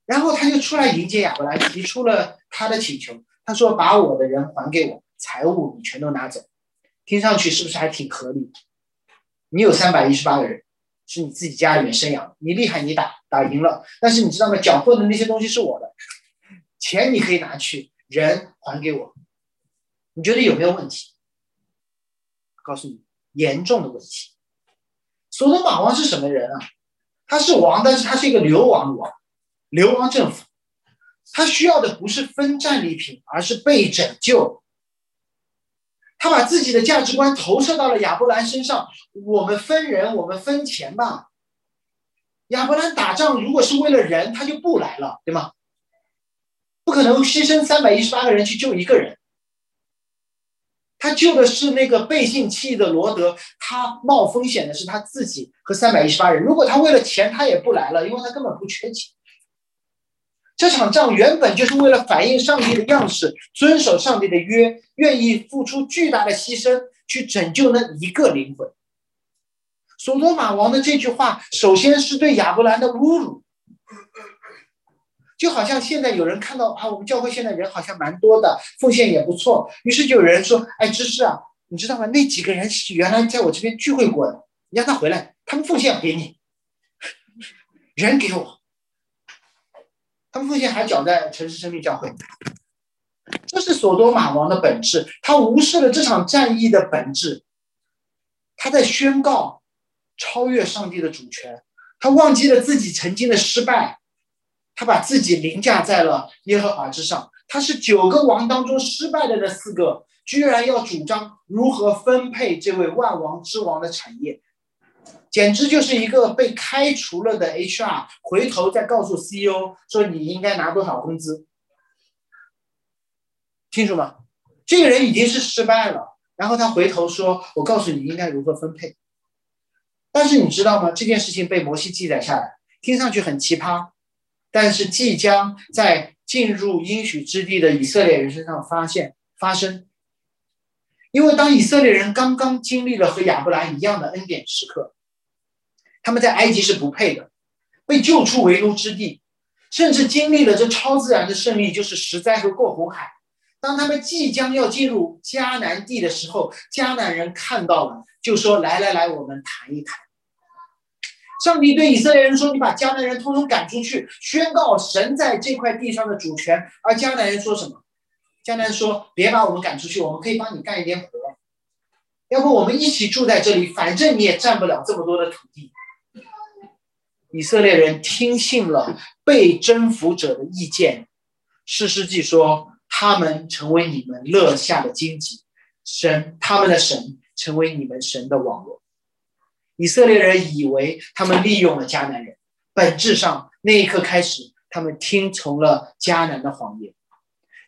然后他就出来迎接亚伯兰，提出了他的请求，他说：“把我的人还给我，财物你全都拿走。”听上去是不是还挺合理？你有三百一十八个人，是你自己家里面生养的，你厉害，你打打赢了，但是你知道吗？缴获的那些东西是我的，钱你可以拿去。人还给我，你觉得有没有问题？告诉你，严重的问题。索罗马王是什么人啊？他是王，但是他是一个流亡的王，流亡政府。他需要的不是分战利品，而是被拯救。他把自己的价值观投射到了亚伯兰身上。我们分人，我们分钱吧。亚伯兰打仗如果是为了人，他就不来了，对吗？不可能牺牲三百一十八个人去救一个人，他救的是那个背信弃义的罗德，他冒风险的是他自己和三百一十八人。如果他为了钱，他也不来了，因为他根本不缺钱。这场仗原本就是为了反映上帝的样式，遵守上帝的约，愿意付出巨大的牺牲去拯救那一个灵魂。索多玛王的这句话，首先是对亚伯兰的侮辱。就好像现在有人看到啊，我们教会现在人好像蛮多的，奉献也不错，于是就有人说：“哎，芝士啊，你知道吗？那几个人是原来在我这边聚会过的，你让他回来，他们奉献给你，人给我，他们奉献还缴在城市生命教会。”这是索多玛王的本质，他无视了这场战役的本质，他在宣告超越上帝的主权，他忘记了自己曾经的失败。他把自己凌驾在了耶和华之上，他是九个王当中失败的那四个，居然要主张如何分配这位万王之王的产业，简直就是一个被开除了的 HR 回头再告诉 CEO 说你应该拿多少工资，清楚吗？这个人已经是失败了，然后他回头说：“我告诉你应该如何分配。”但是你知道吗？这件事情被摩西记载下来，听上去很奇葩。但是即将在进入应许之地的以色列人身上发现发生，因为当以色列人刚刚经历了和亚伯兰一样的恩典时刻，他们在埃及是不配的，被救出为奴之地，甚至经历了这超自然的胜利，就是十灾和过红海。当他们即将要进入迦南地的时候，迦南人看到了，就说：“来来来，我们谈一谈。”上帝对以色列人说：“你把迦南人通通赶出去，宣告神在这块地上的主权。”而迦南人说什么？迦南人说：“别把我们赶出去，我们可以帮你干一点活，要不我们一起住在这里，反正你也占不了这么多的土地。”以色列人听信了被征服者的意见，士师记说：“他们成为你们乐下的荆棘，神他们的神成为你们神的网络。”以色列人以为他们利用了迦南人，本质上那一刻开始，他们听从了迦南的谎言。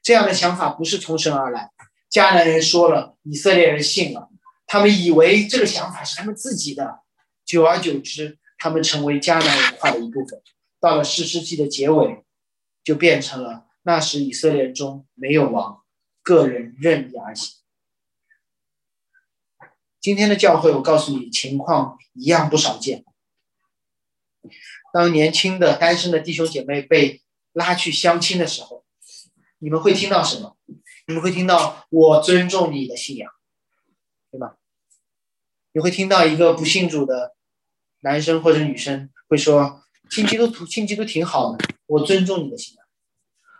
这样的想法不是从神而来，迦南人说了，以色列人信了，他们以为这个想法是他们自己的，久而久之。他们成为迦南文化的一部分。到了四世纪的结尾，就变成了那时以色列人中没有王，个人任意而行。今天的教会，我告诉你，情况一样不少见。当年轻的单身的弟兄姐妹被拉去相亲的时候，你们会听到什么？你们会听到“我尊重你的信仰”，对吧？你会听到一个不信主的。男生或者女生会说：“信基督徒，信基督挺好的，我尊重你的信仰。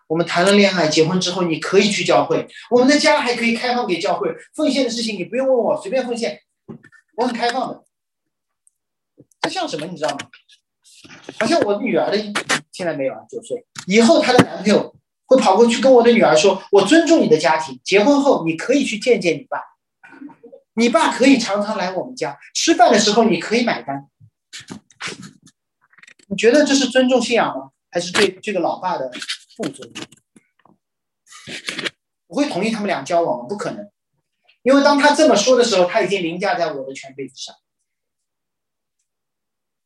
我们谈了恋爱，结婚之后你可以去教会，我们的家还可以开放给教会奉献的事情，你不用问我，随便奉献，我很开放的。这像什么？你知道吗？好像我女儿的现在没有啊，九岁，以后她的男朋友会跑过去跟我的女儿说：我尊重你的家庭，结婚后你可以去见见你爸，你爸可以常常来我们家吃饭的时候，你可以买单。”你觉得这是尊重信仰吗？还是对这个老爸的不尊重？我会同意他们俩交往吗？不可能，因为当他这么说的时候，他已经凌驾在我的权柄之上。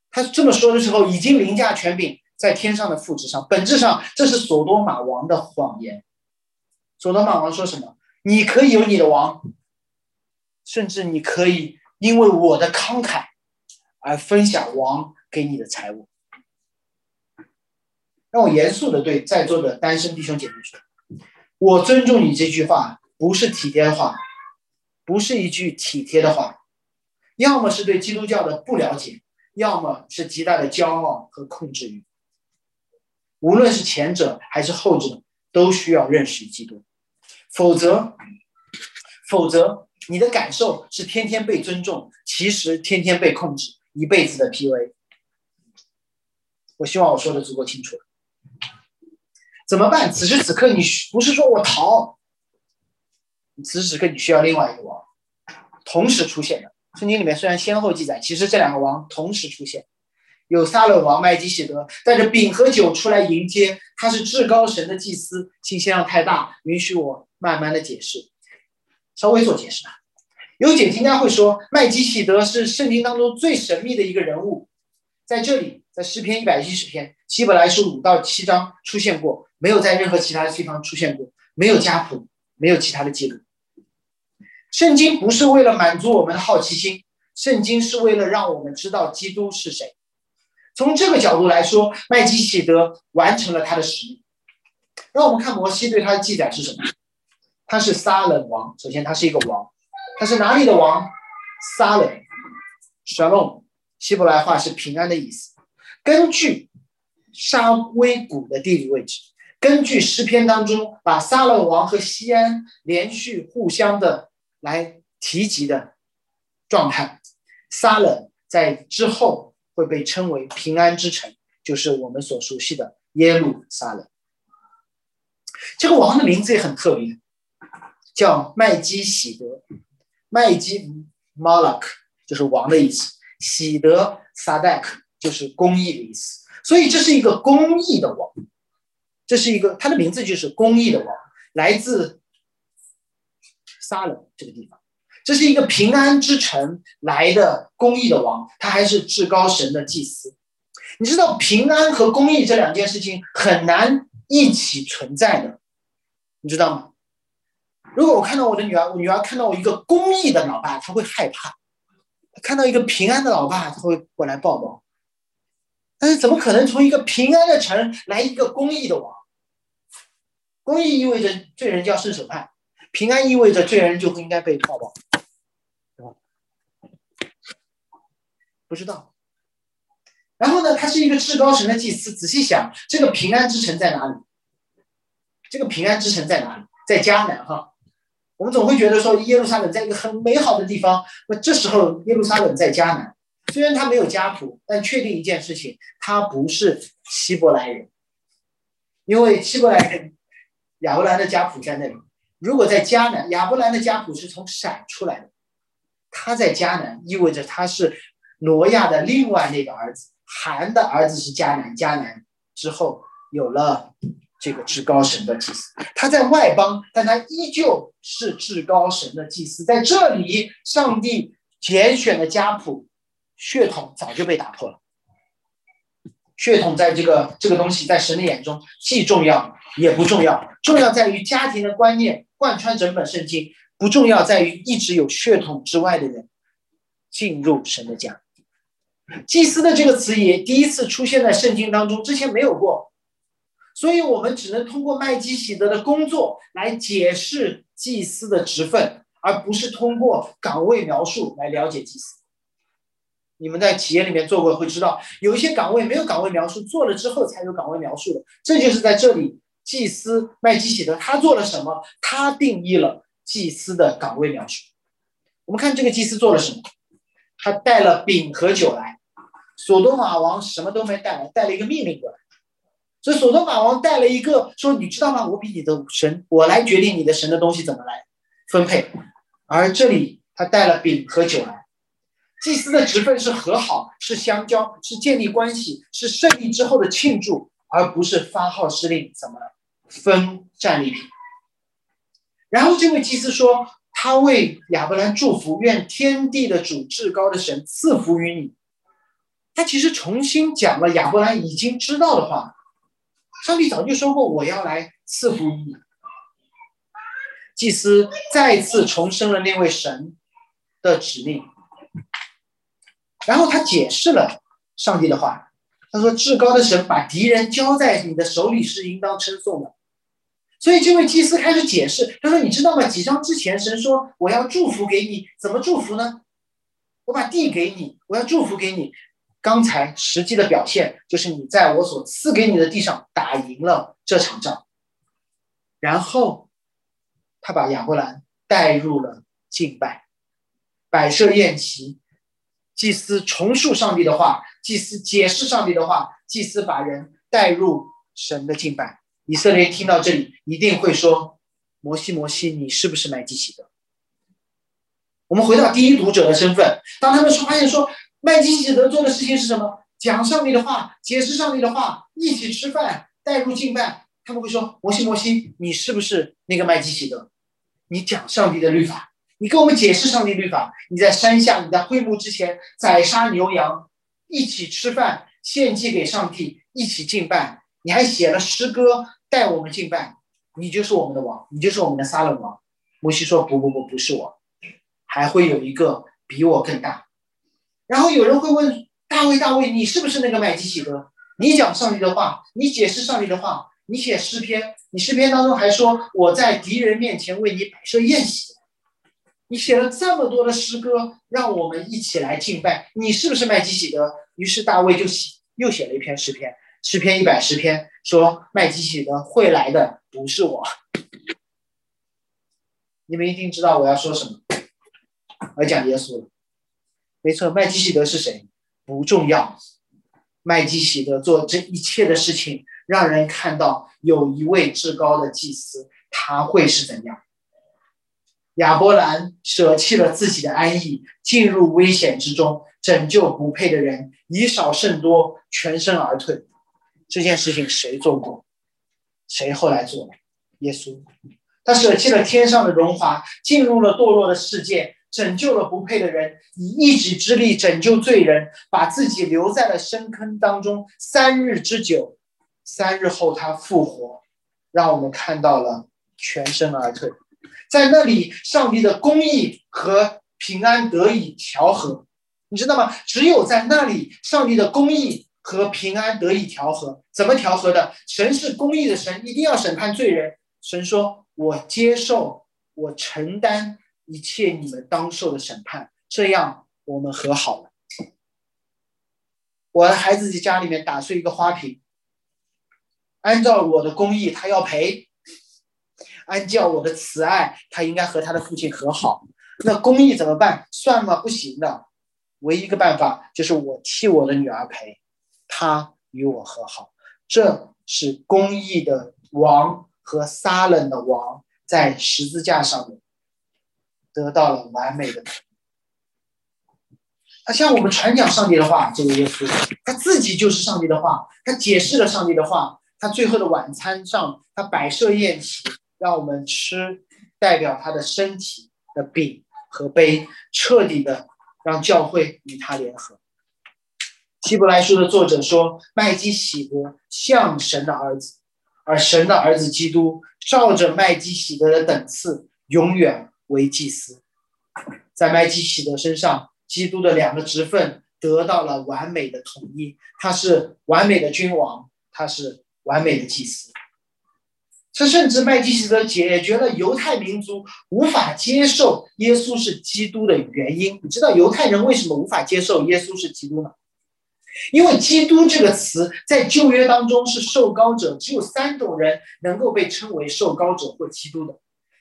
他这么说的时候，已经凌驾权柄在天上的父之上。本质上，这是索多玛王的谎言。索多玛王说什么？你可以有你的王，甚至你可以因为我的慷慨。而分享王给你的财物，让我严肃的对在座的单身弟兄姐妹说：“我尊重你。”这句话不是体贴的话，不是一句体贴的话，要么是对基督教的不了解，要么是极大的骄傲和控制欲。无论是前者还是后者，都需要认识基督，否则，否则你的感受是天天被尊重，其实天天被控制。一辈子的 PUA，我希望我说的足够清楚了。怎么办？此时此刻，你不是说我逃，此时此刻你需要另外一个王，同时出现的。圣经里面虽然先后记载，其实这两个王同时出现。有撒冷王麦基喜德带着饼和酒出来迎接，他是至高神的祭司。信息量太大，允许我慢慢的解释，稍微做解释吧。有解经家会说，麦基喜德是圣经当中最神秘的一个人物，在这里，在诗篇一百一十篇，希伯来书五到七章出现过，没有在任何其他的地方出现过，没有家谱，没有其他的记录。圣经不是为了满足我们的好奇心，圣经是为了让我们知道基督是谁。从这个角度来说，麦基喜德完成了他的使命。让我们看摩西对他的记载是什么？他是撒冷王，首先他是一个王。他是哪里的王？撒冷，shalom，希伯来话是平安的意思。根据沙威谷的地理位置，根据诗篇当中把撒冷王和西安连续互相的来提及的状态，撒冷在之后会被称为平安之城，就是我们所熟悉的耶路撒冷。这个王的名字也很特别，叫麦基喜德。麦基 Malak 就是王的意思，喜德 Sadak 就是公义的意思，所以这是一个公益的王，这是一个他的名字就是公益的王，来自撒冷这个地方，这是一个平安之城来的公益的王，他还是至高神的祭司。你知道平安和公益这两件事情很难一起存在的，你知道吗？如果我看到我的女儿，我女儿看到我一个公益的老爸，她会害怕。看到一个平安的老爸，他会过来抱抱。但是怎么可能从一个平安的城来一个公义的王？公义意味着罪人就要受审判，平安意味着罪人就不应该被抱抱，对吧？不知道。然后呢，他是一个至高神的祭司。仔细想，这个平安之城在哪里？这个平安之城在哪里？在迦南哈。我们总会觉得说耶路撒冷在一个很美好的地方。那这时候耶路撒冷在迦南，虽然他没有家谱，但确定一件事情，他不是希伯来人，因为希伯来人亚伯兰的家谱在那里。如果在迦南，亚伯兰的家谱是从闪出来的，他在迦南意味着他是挪亚的另外那个儿子。韩的儿子是迦南，迦南之后有了这个至高神的祭司，他在外邦，但他依旧是至高神的祭司。在这里，上帝拣选的家谱血统早就被打破了。血统在这个这个东西，在神的眼中既重要也不重要。重要在于家庭的观念贯穿整本圣经，不重要在于一直有血统之外的人进入神的家。祭司的这个词也第一次出现在圣经当中，之前没有过，所以我们只能通过麦基喜德的工作来解释祭司的职分，而不是通过岗位描述来了解祭司。你们在企业里面做过会知道，有一些岗位没有岗位描述，做了之后才有岗位描述的。这就是在这里，祭司麦基喜德他做了什么？他定义了祭司的岗位描述。我们看这个祭司做了什么？他带了饼和酒来。索多玛王什么都没带来，带了一个命令过来。所以索多玛王带了一个说：“你知道吗？我比你的神，我来决定你的神的东西怎么来分配。”而这里他带了饼和酒来。祭司的职分是和好，是相交，是建立关系，是胜利之后的庆祝，而不是发号施令怎么分战利品。然后这位祭司说：“他为亚伯兰祝福，愿天地的主至高的神赐福于你。”他其实重新讲了亚伯兰已经知道的话，上帝早就说过我要来赐福于你。祭司再次重申了那位神的指令，然后他解释了上帝的话，他说：“至高的神把敌人交在你的手里是应当称颂的。”所以这位祭司开始解释，他说：“你知道吗？几章之前神说我要祝福给你，怎么祝福呢？我把地给你，我要祝福给你。”刚才实际的表现就是你在我所赐给你的地上打赢了这场仗，然后他把亚伯兰带入了敬拜，摆设宴席，祭司重述上帝的话，祭司解释上帝的话，祭司把人带入神的敬拜。以色列听到这里一定会说：“摩西，摩西，你是不是麦基洗德？”我们回到第一读者的身份，当他们说发现说。麦基洗德做的事情是什么？讲上帝的话，解释上帝的话，一起吃饭，带入敬拜。他们会说：“摩西，摩西，你是不是那个麦基洗德？你讲上帝的律法，你跟我们解释上帝律法。你在山下，你在会幕之前宰杀牛羊，一起吃饭，献祭给上帝，一起敬拜。你还写了诗歌带我们敬拜。你就是我们的王，你就是我们的撒冷王。”摩西说：“不不不，不是我，还会有一个比我更大。”然后有人会问大卫：“大卫，你是不是那个麦基喜德？你讲上帝的话，你解释上帝的话，你写诗篇，你诗篇当中还说我在敌人面前为你摆设宴席，你写了这么多的诗歌，让我们一起来敬拜。你是不是麦基喜德？”于是大卫就写又写了一篇诗篇，诗篇一百十篇，说麦基喜德会来的不是我。你们一定知道我要说什么，我要讲耶稣了。没错，麦基喜德是谁不重要，麦基喜德做这一切的事情，让人看到有一位至高的祭司，他会是怎样？亚伯兰舍弃了自己的安逸，进入危险之中，拯救不配的人，以少胜多，全身而退。这件事情谁做过？谁后来做？耶稣，他舍弃了天上的荣华，进入了堕落的世界。拯救了不配的人，以一己之力拯救罪人，把自己留在了深坑当中三日之久。三日后他复活，让我们看到了全身而退。在那里，上帝的公义和平安得以调和。你知道吗？只有在那里，上帝的公义和平安得以调和。怎么调和的？神是公义的神，一定要审判罪人。神说：“我接受，我承担一切你们当受的审判。”这样我们和好了。我的孩子在家里面打碎一个花瓶，按照我的公义，他要赔；按照我的慈爱，他应该和他的父亲和好。那公义怎么办？算吗？不行的。唯一一个办法就是我替我的女儿赔，她与我和好。这是公义的王和撒冷的王在十字架上面得到了完美的。他像我们传讲上帝的话，这个耶稣他自己就是上帝的话，他解释了上帝的话。他最后的晚餐上，他摆设宴席，让我们吃代表他的身体的饼和杯，彻底的。让教会与他联合。希伯来书的作者说：“麦基喜德像神的儿子，而神的儿子基督照着麦基喜德的等次，永远为祭司。在麦基喜德身上，基督的两个职分得到了完美的统一。他是完美的君王，他是完美的祭司。”这甚至麦基洗德解决了犹太民族无法接受耶稣是基督的原因。你知道犹太人为什么无法接受耶稣是基督吗？因为“基督”这个词在旧约当中是受膏者，只有三种人能够被称为受膏者或基督的：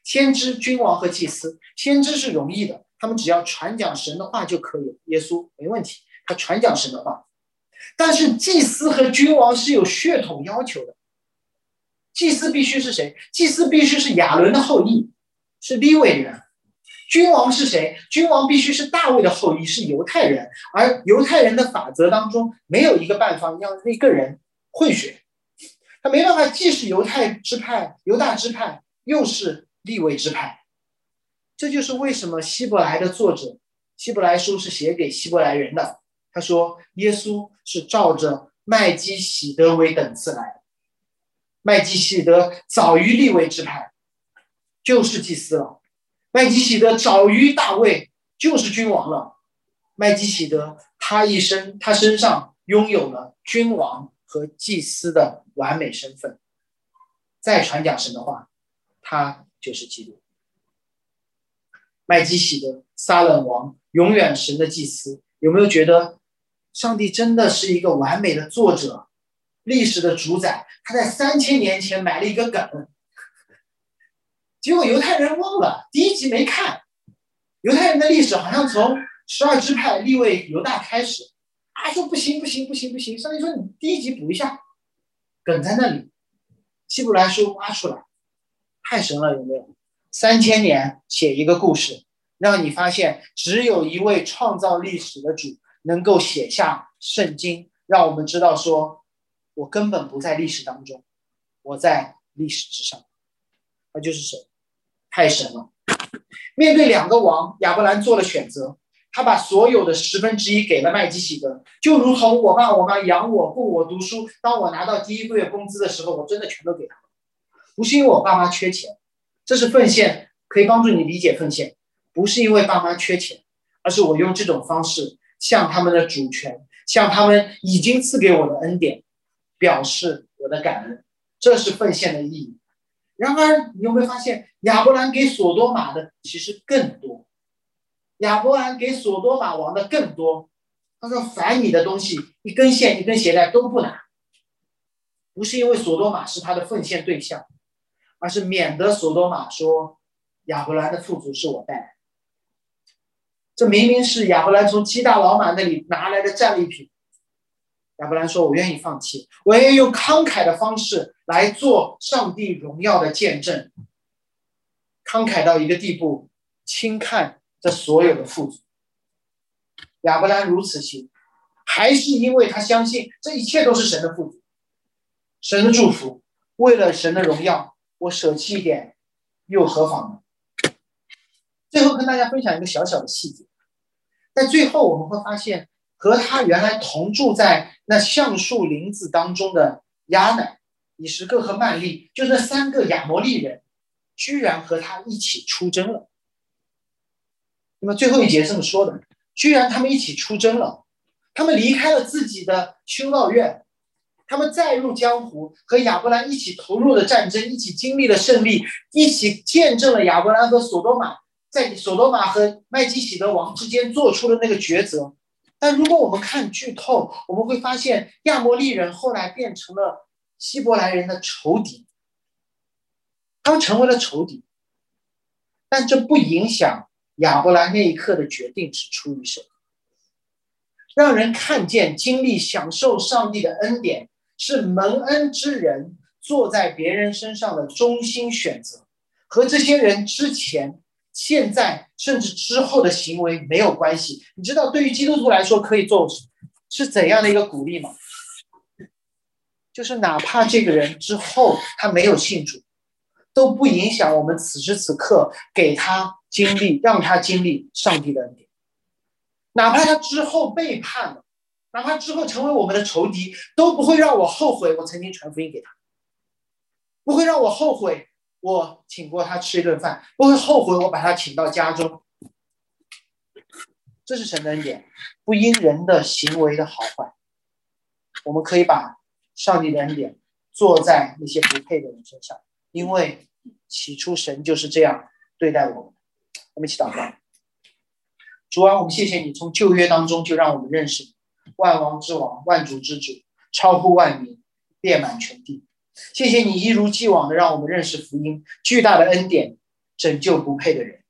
先知、君王和祭司。先知是容易的，他们只要传讲神的话就可以。耶稣没问题，他传讲神的话。但是祭司和君王是有血统要求的。祭司必须是谁？祭司必须是亚伦的后裔，是利未人。君王是谁？君王必须是大卫的后裔，是犹太人。而犹太人的法则当中，没有一个办法让那个人混血，他没办法既是犹太支派、犹大支派，又是利未支派。这就是为什么希伯来的作者，希伯来书是写给希伯来人的。他说，耶稣是照着麦基喜德为等次来的。麦基喜德早于立位之派，就是祭司了；麦基喜德早于大卫，就是君王了。麦基喜德他一生，他身上拥有了君王和祭司的完美身份。再传讲神的话，他就是基督。麦基喜德撒冷王，永远神的祭司。有没有觉得上帝真的是一个完美的作者？历史的主宰，他在三千年前埋了一个梗，结果犹太人忘了第一集没看。犹太人的历史好像从十二支派立位犹大开始，啊，说不行不行不行不行，上帝说你第一集补一下，梗在那里，希伯来书挖出来，太神了，有没有？三千年写一个故事，让你发现只有一位创造历史的主能够写下圣经，让我们知道说。我根本不在历史当中，我在历史之上，那就是神，太神了。面对两个王，亚伯兰做了选择，他把所有的十分之一给了麦基喜德，就如同我爸我妈养我供我读书，当我拿到第一个月工资的时候，我真的全都给他们，不是因为我爸妈缺钱，这是奉献，可以帮助你理解奉献，不是因为爸妈缺钱，而是我用这种方式向他们的主权，向他们已经赐给我的恩典。表示我的感恩，这是奉献的意义。然而，你有没有发现亚伯兰给索多玛的其实更多？亚伯兰给索多玛王的更多。他说：“凡你的东西，一根线、一根鞋带都不拿。”不是因为索多玛是他的奉献对象，而是免得索多玛说亚伯兰的富足是我带来。这明明是亚伯兰从基大老马那里拿来的战利品。亚伯兰说：“我愿意放弃，我愿意用慷慨的方式来做上帝荣耀的见证。慷慨到一个地步，轻看这所有的富足。亚伯兰如此行，还是因为他相信这一切都是神的富足，神的祝福。为了神的荣耀，我舍弃一点，又何妨呢？最后跟大家分享一个小小的细节，在最后我们会发现。”和他原来同住在那橡树林子当中的亚乃、以实各和曼利，就那三个亚摩利人，居然和他一起出征了。那么最后一节这么说的：居然他们一起出征了，他们离开了自己的修道院，他们再入江湖，和亚伯兰一起投入了战争，一起经历了胜利，一起见证了亚伯兰和索多玛在索多玛和麦基喜德王之间做出的那个抉择。但如果我们看剧透，我们会发现亚摩利人后来变成了希伯来人的仇敌，他们成为了仇敌。但这不影响亚伯兰那一刻的决定是出于什么，让人看见、经历、享受上帝的恩典，是蒙恩之人坐在别人身上的中心选择，和这些人之前。现在甚至之后的行为没有关系，你知道对于基督徒来说可以做是怎样的一个鼓励吗？就是哪怕这个人之后他没有信主，都不影响我们此时此刻给他经历，让他经历上帝的恩典。哪怕他之后背叛了，哪怕之后成为我们的仇敌，都不会让我后悔我曾经传福音给他，不会让我后悔。我请过他吃一顿饭，不会后悔。我把他请到家中，这是神的恩典，不因人的行为的好坏。我们可以把上帝的恩典做在那些不配的人身上，因为起初神就是这样对待我们。我们一起祷告：主啊，我们谢谢你，从旧约当中就让我们认识你，万王之王，万主之主，超乎万民，遍满全地。谢谢你一如既往的让我们认识福音，巨大的恩典拯救不配的人。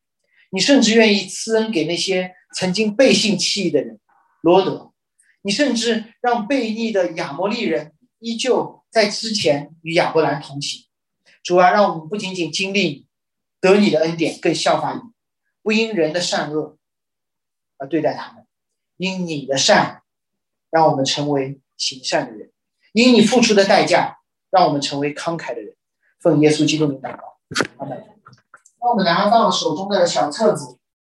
你甚至愿意赐恩给那些曾经背信弃义的人，罗德。你甚至让悖逆的亚摩利人依旧在之前与亚伯兰同行。主啊，让我们不仅仅经历得你的恩典，更效法你，不因人的善恶而对待他们，因你的善让我们成为行善的人，因你付出的代价。让我们成为慷慨的人，奉耶稣基督的名祷告。好的，那我们拿到手中的小册子，